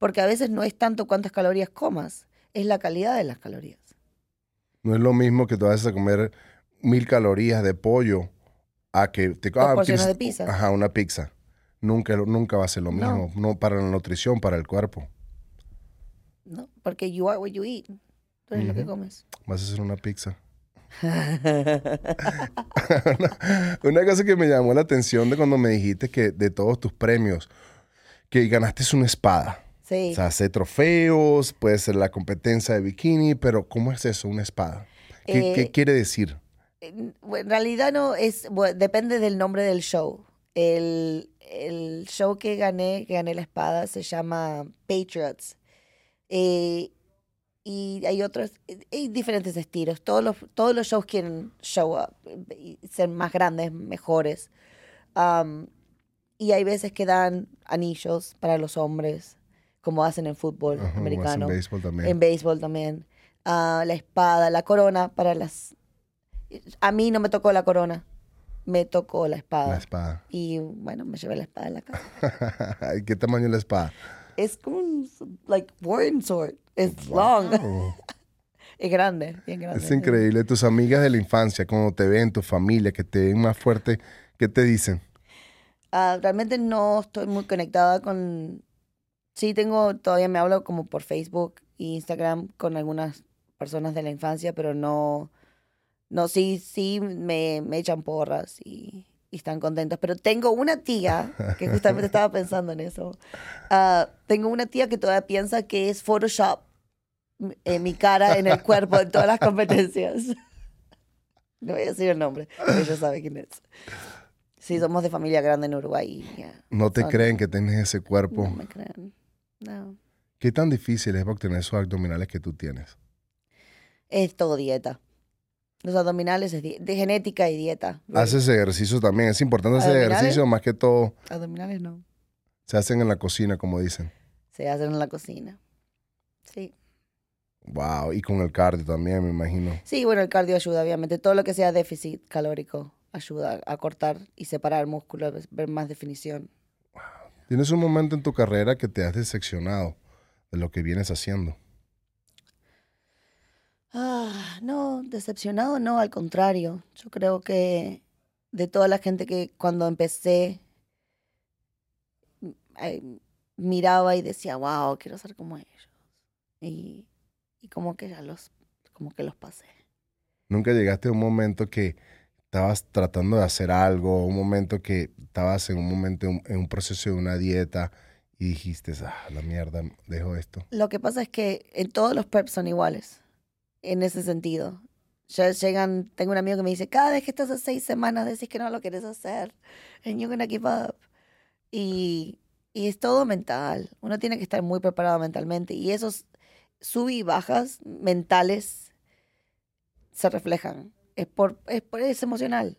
Porque a veces no es tanto cuántas calorías comas, es la calidad de las calorías. No es lo mismo que te vas a comer mil calorías de pollo a que te porciones tienes- de pizza. Ajá, una pizza. Nunca, nunca va a ser lo mismo. No para la nutrición, para el cuerpo. ¿no? Porque you are what you eat. Tú eres lo que comes. Vas a hacer una pizza. Una cosa que me llamó la atención de cuando me dijiste que de todos tus premios, que ganaste una espada. sí. O sea, hace trofeos, puede ser la competencia de bikini, pero ¿cómo es eso, una espada? ¿Qué, qué Eh, quiere decir? En realidad no es, bueno, depende del nombre del show. El, el show que gané, que gané la espada, se llama Patriots. Eh, y hay otros, eh, hay diferentes estilos. Todos los, todos los shows quieren show up, ser más grandes, mejores. Am, y hay veces que dan anillos para los hombres, como hacen en fútbol Ajá, americano. béisbol también. En béisbol también. Ah, la espada, la corona para las... A mí no me tocó la corona, me tocó la espada. La espada. Y bueno, me llevé la espada en la casa. ¿Y ¿Qué tamaño es la espada? es como un, like, warring sword. Es long. Es grande, bien grande. Es increíble. Tus amigas de la infancia, cuando te ven, tu familia, que te ven más fuerte, ¿qué te dicen? Ah, realmente no estoy muy conectada con... Sí, tengo, todavía me hablo como por Facebook e Instagram con algunas personas de la infancia, pero no... No, sí, sí me, me echan porras y, y están contentos. Pero tengo una tía, que justamente estaba pensando en eso. Ah, tengo una tía que todavía piensa que es Photoshop eh, mi cara en el cuerpo en todas las competencias. No voy a decir el nombre, pero ella sabe quién es. Sí, somos de familia grande en Uruguay. y ya, No te son- creen que tienes ese cuerpo. No me creen. No. ¿Qué tan difícil es para obtener esos abdominales que tú tienes? Es todo dieta. Los abdominales es de genética y dieta. Haces ejercicio también. Es importante hacer ejercicio, más que todo Abdominales no. se hacen en la cocina, como dicen. Se hacen en la cocina. Sí. Wow, y con el cardio también, me imagino. Sí, bueno, el cardio ayuda, obviamente. Todo lo que sea déficit calórico ayuda a cortar y separar músculos, ver más definición. ¿Tienes un momento en tu carrera que te has decepcionado de lo que vienes haciendo? Ah, no, decepcionado no, al contrario. Yo creo que de toda la gente que cuando empecé miraba y decía, wow, quiero ser como ellos. Y, y como que ya los, como que los pasé. ¿Nunca llegaste a un momento que estabas tratando de hacer algo, un momento que estabas en un momento, en, un proceso de una dieta y dijiste, ah, la mierda, dejo esto? Lo que pasa es que en todos los preps son iguales, en ese sentido. Ya llegan, tengo un amigo que me dice, cada vez que estás a seis semanas decís que no lo quieres hacer, and you're gonna give up. Y, y es todo mental, uno tiene que estar muy preparado mentalmente y esos sub y bajas mentales se reflejan. Es, por, es, por- es emocional,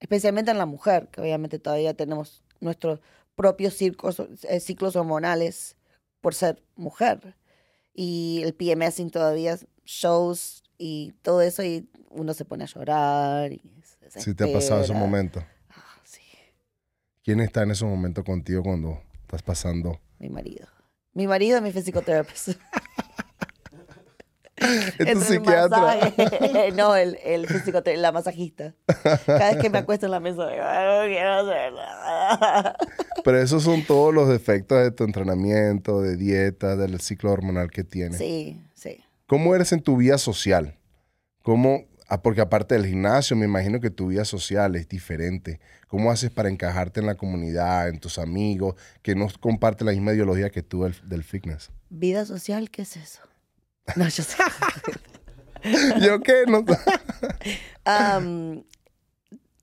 especialmente en la mujer, que obviamente todavía tenemos nuestros propios ciclos, eh, ciclos hormonales por ser mujer. Y el PMSing todavía shows y todo eso y uno se pone a llorar. Y se Si te ha pasado ese desespera. momento. Ah, sí, ¿Quién está en ese momento contigo cuando estás pasando? mi marido. Mi marido es mi physical therapist. Es tu el psiquiatra. masaje- no, el, el físico, la masajista. Cada vez que me acuesto en la mesa, digo, "Ay, no quiero hacer nada. Pero esos son todos los defectos de tu entrenamiento, de dieta, del ciclo hormonal que tienes. Sí, sí. ¿Cómo eres en tu vida social? ¿Cómo, ah, porque aparte del gimnasio, me imagino que tu vida social es diferente. ¿Cómo haces para encajarte en la comunidad, en tus amigos, que no comparten la misma ideología que tú del, del fitness? ¿Vida social? ¿Qué es eso? No, yo sé. ¿Yo qué? No,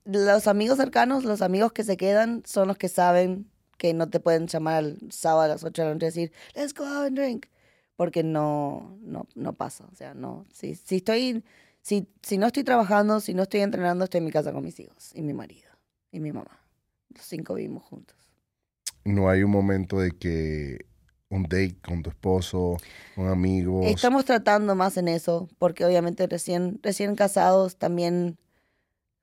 los amigos cercanos, los amigos que se quedan, son los que saben que no te pueden llamar el sábado a las 8 de la noche y decir, let's go out and drink. Porque no, no, no pasa. O sea, no. Si, si estoy, si, si no estoy trabajando, si no estoy entrenando, estoy en mi casa con mis hijos y mi marido y mi mamá. Los cinco vivimos juntos. no hay un momento de que un date con tu esposo, un amigo. Estamos tratando más en eso, porque obviamente recién, recién casados también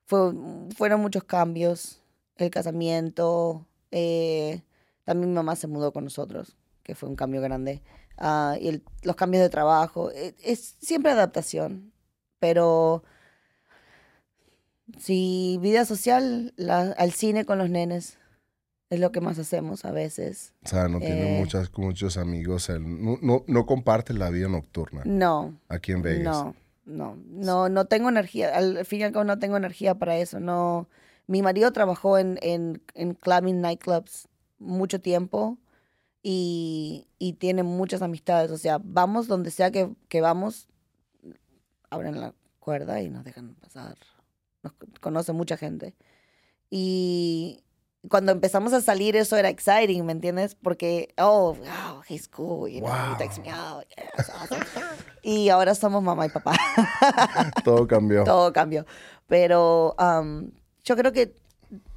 fue, fueron muchos cambios. El casamiento, eh, también mi mamá se mudó con nosotros, que fue un cambio grande. Ah, y los cambios de trabajo, eh, es siempre adaptación, pero si vida social, al cine con los nenes, es lo que más hacemos a veces. O sea, no tiene Eh. muchas, muchos amigos. no, no, no compartes la vida nocturna No, aquí en Vegas. No, no, no, no tengo energía. Al fin y al cabo no tengo energía para eso. No, mi marido trabajó en, en, en clubbing nightclubs mucho tiempo y, y tiene muchas amistades. O sea, vamos donde sea que, que vamos, abren la cuerda y nos dejan pasar. Nos co- conoce mucha gente. Y cuando empezamos a salir eso era exciting, ¿me entiendes? Porque, oh, wow, he's cool, you know, he Wow. takes me out, yeah, it's awesome. Y ahora somos mamá y papá. Todo cambió. Todo cambió. Pero um, yo creo que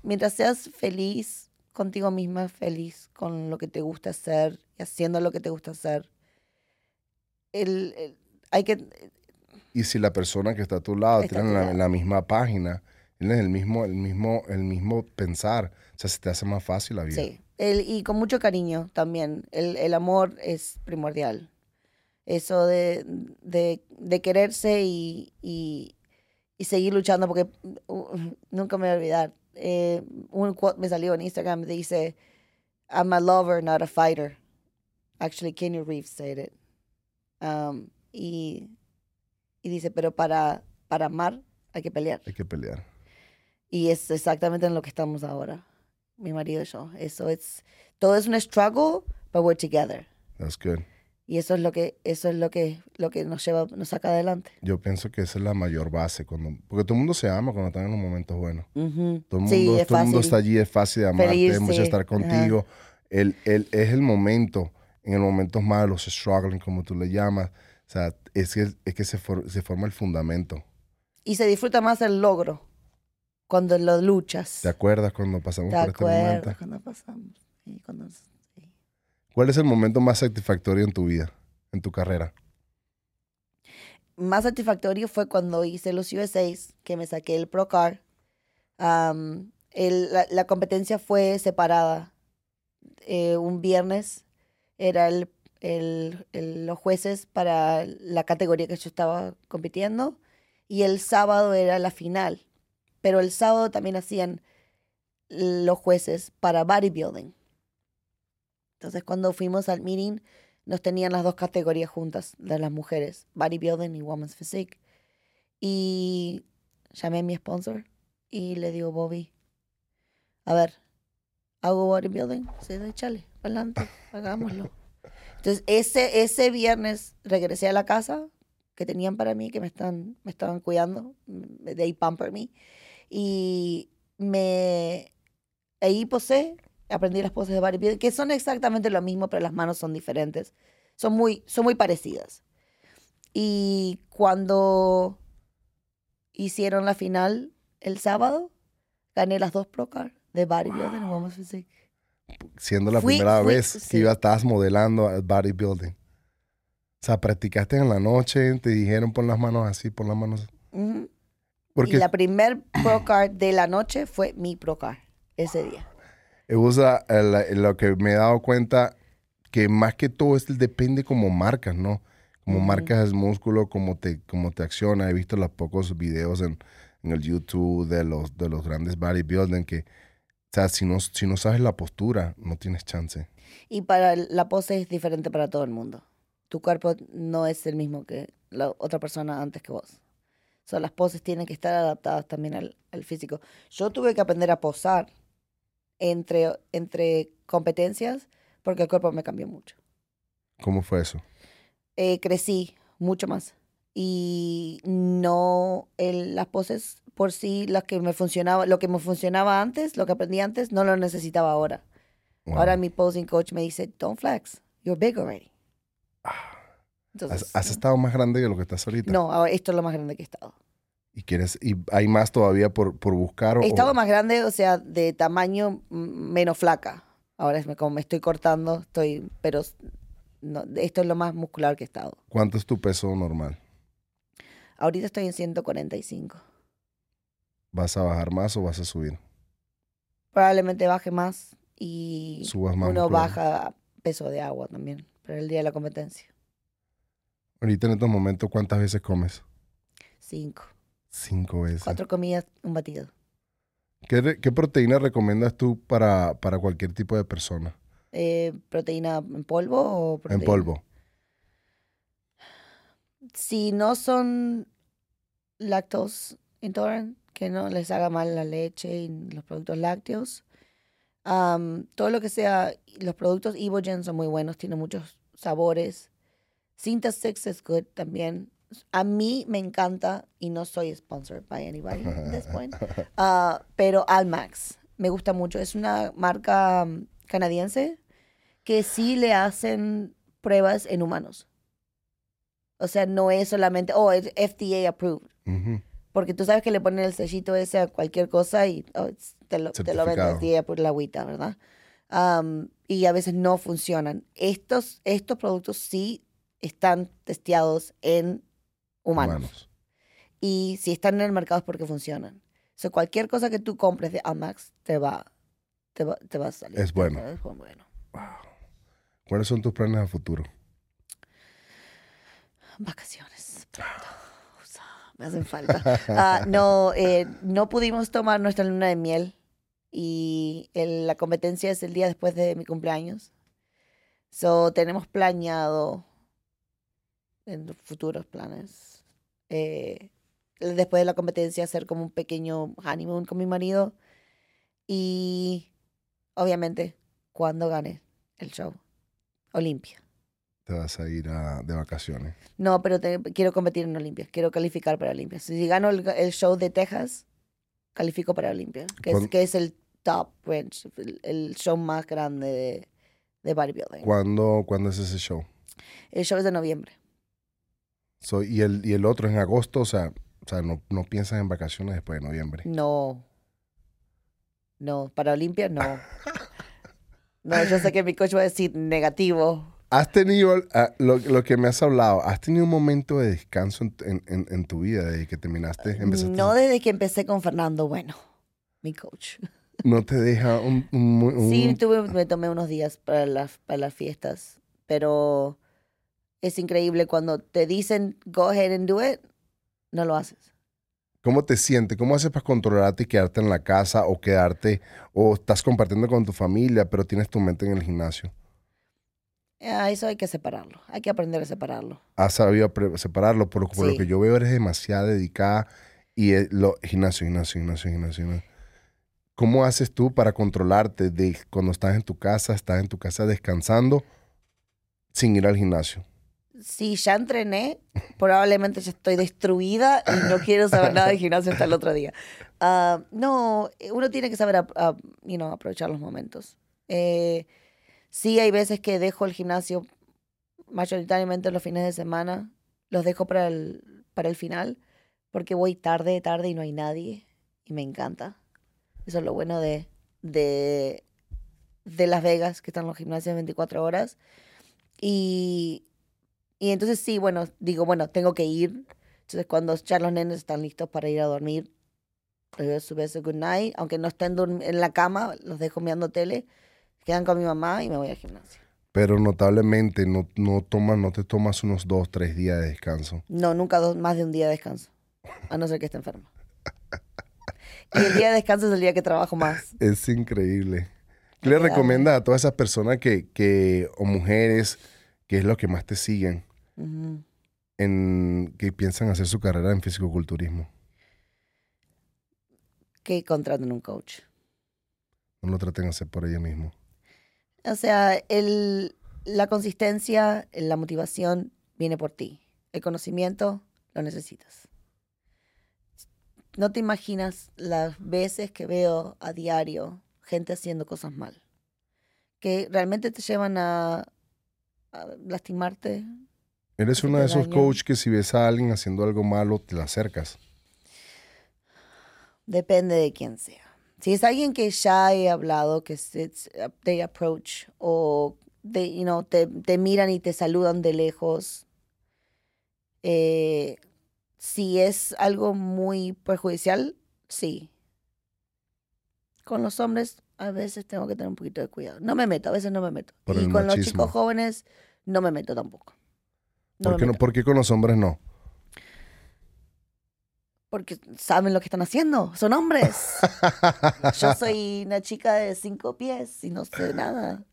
mientras seas feliz contigo misma, feliz con lo que te gusta hacer y haciendo lo que te gusta hacer, el, el- hay que... Y si la persona que está a tu lado tiene la, la misma página, el mismo, el mismo, el mismo pensar, o sea, se te hace más fácil la vida. Sí, el- y con mucho cariño también. El, el amor es primordial. Eso de, de, de quererse y, y, y seguir luchando, porque uh, nunca me voy a olvidar. Eh, un quote me salió en Instagram, dice, I'm a lover, not a fighter. Actually, Kenny Reeves said it. Um, y, y dice, pero para, para amar hay que pelear. Hay que pelear. Y es exactamente en lo que estamos ahora, mi marido y yo. Eso es, todo es un struggle, but we're together. That's good. Y eso es lo que, eso es lo que, lo que nos lleva, nos saca adelante. Yo pienso que esa es la mayor base. cuando Porque todo el mundo se ama cuando están en los momentos buenos. Todo el Sí, mundo, es todo el mundo está allí, es fácil de amarte, Feliz, es mucho sí. estar contigo. El, el- es el momento, en el momentos malos, struggling, como tú le llamas. O sea, es que, es que se, for- se forma el fundamento. Y se disfruta más el logro cuando lo luchas. ¿Te acuerdas cuando pasamos ¿Te por este momento? acuerdas cuando pasamos? Sí, cuando- sí. ¿Cuál es el momento más satisfactorio en tu vida, en tu carrera? Más satisfactorio fue cuando hice los USAs, que me saqué el Pro Car. Am, el- la, la competencia fue separada. Eh, un viernes era el, el- el- los jueces para la categoría que yo estaba compitiendo y el sábado era la final. Pero el sábado también hacían los jueces para bodybuilding. Entonces cuando fuimos al meeting nos tenían las dos categorías juntas de las mujeres, bodybuilding y women's physique. Y llamé a mi sponsor y le digo, Bobby, a ver, ¿hago bodybuilding? Sí, échale, para adelante, hagámoslo. Entonces, ese, ese viernes regresé a la casa que tenían para mí, que me, están, me estaban cuidando, mm, they pamper me, y me, ahí posé, aprendí las poses de bodybuilding, que son exactamente lo mismo, pero las manos son diferentes. Son muy, son muy parecidas. Y cuando hicieron la final el sábado, gané las dos Pro Card de bodybuilding y women's physique. Siendo la Fui- primera fui- vez que sí. iba, estabas modelando al bodybuilding. O sea, practicaste en la noche, te dijeron pon las manos así, pon las manos. Ujú. Porque Y la primer Pro Card de la noche fue mi Pro Card ese día. usa lo que me he dado cuenta que más que todo es depende como marcas, ¿no? Ujú. marcas el músculo, cómo te, cómo te acciona. He visto los pocos videos en, en el YouTube de los, de los grandes bodybuilding que, o sea, si no, si no sabes la postura, no tienes chance. Y para la pose es diferente para todo el mundo. Tu cuerpo no es el mismo que la otra persona antes que vos. O sea, las poses tienen que estar adaptadas también al, al físico. Yo tuve que aprender a posar entre, entre competencias porque el cuerpo me cambió mucho. ¿Cómo fue eso? Eh, crecí mucho más. Y no, el- las poses por sí, las que me funcionaba, lo que me funcionaba antes, lo que aprendí antes, no lo necesitaba ahora. Wow. Ahora mi posing coach me dice, don't flex, you're big already. Entonces, ¿Has, has estado más grande que lo que estás ahorita? no, esto es lo más grande que he estado. ¿Y quieres, y hay más todavía por, por buscar? O, He estado o- más grande, o sea, de tamaño menos flaca. Ahora es como me estoy cortando, estoy, pero no, esto es lo más muscular que he estado. ¿Cuánto es tu peso normal? Ahorita estoy en 145. ¿Vas a bajar más o vas a subir? Probablemente baje más y Subas más uno muscular. baja peso de agua también para el día de la competencia. Ahorita en estos momentos, ¿cuántas veces comes? Cinco. Cinco veces. Cuatro comidas, un batido. ¿Qué, proteína recomiendas tú para, para cualquier tipo de persona? Eh, ¿Proteína en polvo o En proteína? polvo. Si no son lactose intolerant, que no les haga mal la leche y los productos lácteos, todo lo que sea, los productos Evogen son muy buenos, tienen muchos sabores. Cinta Six es good también. A mí me encanta, y no soy sponsored by anybody at this point, ah, pero Almax me gusta mucho. Es una marca mm, canadiense que sí le hacen pruebas en humanos. O sea, no es solamente, oh, es FDA approved. Porque tú sabes que le ponen el sellito ese a cualquier cosa y oh, te lo, te lo venden. FDA por la agüita, ¿verdad? Am, y a veces no funcionan. Estos, estos productos sí están testeados en humanos. Humanos. Y si están en el mercado es porque funcionan. O sea, cualquier cosa que tú compres de Amax te va, te va, te va a salir. Es bueno. Es bu- bueno. ¿Cuáles son tus planes a futuro? Vacaciones. pronto. O sea, me hacen falta. Ah, no, eh, no pudimos tomar nuestra luna de miel y el- la competencia es el día después de mi cumpleaños. So, tenemos planeado en futuros planes eh, después de la competencia hacer como un pequeño honeymoon con mi marido y obviamente cuando gane el show Olimpia. Te vas a ir a- de vacaciones. No, pero te- quiero competir en Olimpia. Quiero calificar para Olimpia. Si gano el, el show de Texas, califico para Olimpia. Que es, ¿Cuándo- que es el top range, el, el show más grande de, de bodybuilding. ¿Cuándo, ¿Cuándo es ese show? El show es de noviembre. So, y, el, y el otro en agosto, o sea, o sea no, no piensas en vacaciones después de noviembre. No. No, para Olimpia no. No, yo sé que mi coach va a decir negativo. ¿Has tenido, ah, lo, lo que me has hablado, has tenido un momento de descanso en, en- en- en tu vida desde que terminaste? empezaste- No desde que empecé con Fernando Bueno, mi coach. no te deja un... un- un- Sí, tuve, me tomé unos días para las, para las fiestas, pero es increíble cuando te dicen go ahead and do it, no lo haces. ¿Cómo te sientes? ¿Cómo haces para controlarte y quedarte en la casa o quedarte, o estás compartiendo con tu familia, pero tienes tu mente en el gimnasio? Ah, eso hay que separarlo, hay que aprender a separarlo. Has sabido separarlo, por, lo- que yo veo eres demasiado dedicada y lo, gimnasio, gimnasio, gimnasio, gimnasio, gimnasio. ¿Cómo haces tú para controlarte de cuando estás en tu casa, estás en tu casa descansando sin ir al gimnasio? Si ya entrené, probablemente ya estoy destruida y no quiero saber nada de gimnasio hasta el otro día. Ah, no, eh, uno tiene que saber you know, aprovechar los momentos. Eh, sí hay veces que dejo el gimnasio mayoritariamente los fines de semana, los dejo para el, para el final, porque voy tarde, tarde y no hay nadie, y me encanta. Eso es lo bueno de, de, de Las Vegas, que están los gimnasios 24 horas. Y, y entonces sí, bueno, digo, bueno, tengo que ir. Entonces cuando ya los nenes están listos para ir a dormir, les doy su beso good night, aunque no estén en la cama, los dejo mirando tele, quedan con mi mamá y me voy al gimnasio. Pero notablemente no, no, tomas, no te tomas unos dos, tres días de descanso. No, nunca dos, más de un día de descanso. A no ser que esté enfermo. Y el día de descanso es el día que trabajo más. Es increíble. ¿Qué le recomienda a todas esas personas que, que, o mujeres, que es lo que más te siguen, en, que piensan hacer su carrera en fisicoculturismo? Que contraten un coach. No lo traten de hacer por ellos mismos. O sea, el, la consistencia, la motivación viene por ti. El conocimiento lo necesitas. No te imaginas las veces que veo a diario gente haciendo cosas mal, que realmente te llevan a, lastimarte. Eres uno de esos coaches que si ves a alguien haciendo algo malo, te la acercas. Depende de quién sea. Si es alguien que ya he hablado, que they approach o you know, te, te, miran y te saludan de lejos, eh, si es algo muy perjudicial, sí. Con los hombres a veces tengo que tener un poquito de cuidado. No me meto, a veces no me meto. y con los chicos jóvenes no me meto tampoco. ¿Por, qué no, ¿Por qué con los hombres no? Porque saben lo que están haciendo, son hombres. Yo soy una chica de cinco pies y no sé nada.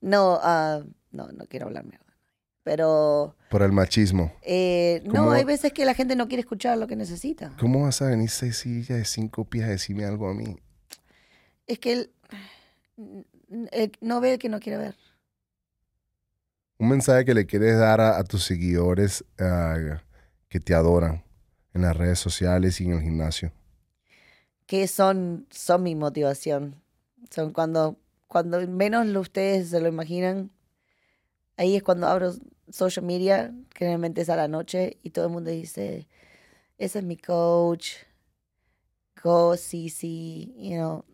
No, uh, no, no quiero hablar mierda. Pero... Por el machismo. Eh, no, hay veces que la gente no quiere escuchar lo que necesita. ¿Cómo vas a venir Cecilia de cinco pies a decirme algo a mí? Es que él, no ve el que no quiere ver. Un mensaje que le quieres dar a, tus seguidores que te adoran en las redes sociales y en el gimnasio. Que son, son mi motivación. Son cuando, cuando menos ustedes se lo imaginan, ahí es cuando abro social media, generalmente es a la noche, y todo el mundo dice, ese es mi coach, go, sí, sí, you know.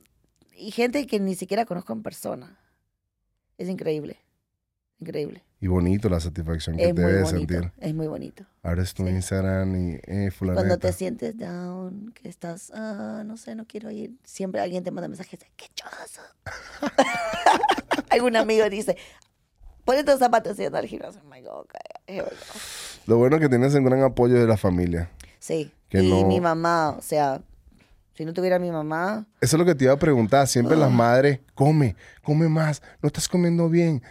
Y gente que ni siquiera conozco en persona. Es increíble, increíble. Y bonito la satisfacción que te debe sentir. Es muy bonito. Abres tu Instagram y eh, Cuando te sientes down, que estás, ah, no sé, no quiero ir, siempre alguien te manda mensajes de, ¡qué choso! Algún amigo dice, ponete tus zapatos y anda al gimnasio. Oh my God, okay, Lo bueno es que tienes un gran apoyo de la familia. Sí. y mi mamá, o sea, si no tuviera mi mamá. Eso es lo que te iba a preguntar. Siempre las madres, come, come más, no estás comiendo bien.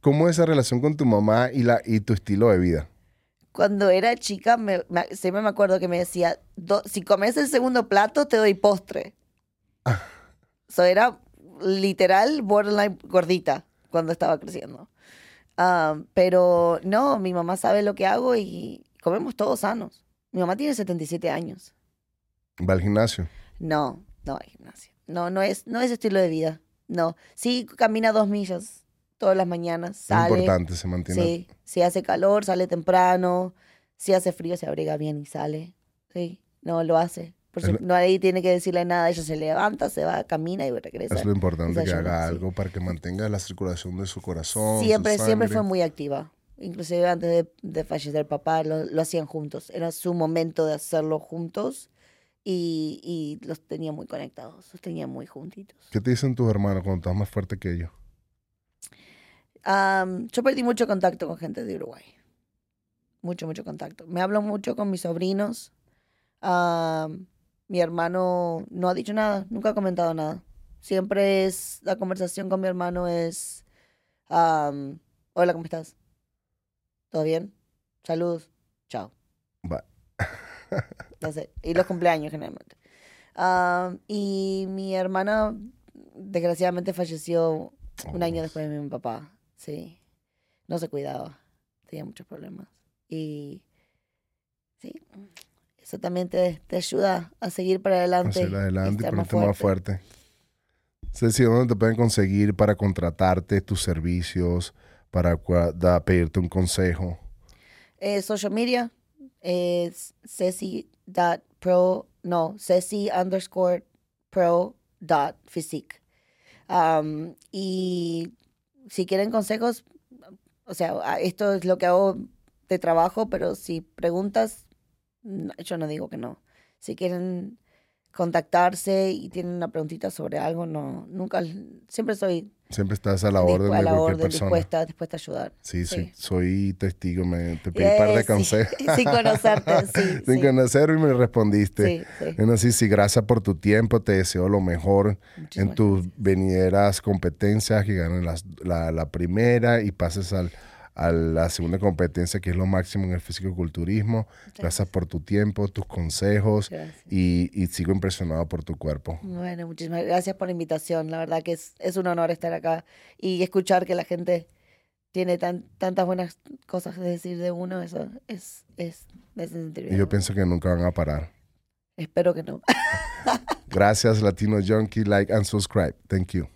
¿Cómo, es esa relación con tu mamá y, la, y tu estilo de vida? Cuando era chica, me, siempre me acuerdo que me decía, si comes el segundo plato, te doy postre. Eso era literal borderline gordita cuando estaba creciendo. Ah, pero no, mi mamá sabe lo que hago y comemos todos sanos. Mi mamá tiene 77 años. ¿Va al gimnasio? No, no va al gimnasio. No, no es, no es estilo de vida. No. Sí, camina dos millas todas las mañanas. Sale. Es importante, se mantiene. Sí, si hace calor, sale temprano. Si hace frío, se abriga bien y sale. Sí, no, lo hace. Por no ahí tiene que decirle nada, ella se levanta, se va, camina y regresa. Es lo importante que haga algo para que mantenga la circulación de su corazón. Siempre, siempre fue muy activa. Inclusive antes de, de fallecer el papá, lo, lo, hacían juntos. Era su momento de hacerlo juntos y, y, los tenía muy conectados, los tenía muy juntitos. ¿Qué te dicen tus hermanos cuando estás más fuerte que ellos? yo perdí mucho contacto con gente de Uruguay. Mucho, mucho contacto. Me hablo mucho con mis sobrinos. Mi hermano no ha dicho nada, nunca ha comentado nada. Siempre es, la conversación con mi hermano es, hola, ¿cómo estás? ¿Todo bien? Saludos. Chao. Bye. no sé. Y los cumpleaños generalmente. y mi hermana, desgraciadamente, falleció un año después de mi papá. Sí. No se cuidaba. Tenía muchos problemas. Y sí, eso también te, te ayuda a seguir para adelante. A seguir adelante y, ponerte más fuerte. Ceci, ¿dónde te pueden conseguir para contratarte tus servicios, para pedirte un consejo? Eh, social media es ceci.pro, no, ceci underscore pro dot physique. Um, y si quieren consejos, o sea, esto es lo que hago de trabajo, pero si preguntas, yo no digo que no. Si quieren contactarse y tienen una preguntita sobre algo, no, nunca, siempre soy Siempre estás a la orden a la cualquier orden, persona. dispuesta, dispuesta a ayudar. Sí, sí, Sí. soy testigo, me, te pedí un par Eh, de sí. consejos. Sin conocerte, sí. Sin sí. conocer y me respondiste. Sí, sí. Bueno, sí, sí, gracias por tu tiempo, te deseo lo mejor en tus venideras competencias, que ganes la, la primera y pases al, a la segunda competencia, que es lo máximo en el fisicoculturismo. Gracias por tu tiempo, tus consejos Gracias. y, y sigo impresionado por tu cuerpo. Bueno, muchísimas gracias por la invitación. La verdad que es, es un honor estar acá y escuchar que la gente tiene tan, tantas buenas cosas que decir de uno. Eso es, es, sentir Y yo pienso que nunca van a parar. Espero que no. Gracias, Latino Junkie. Like and subscribe. Thank you.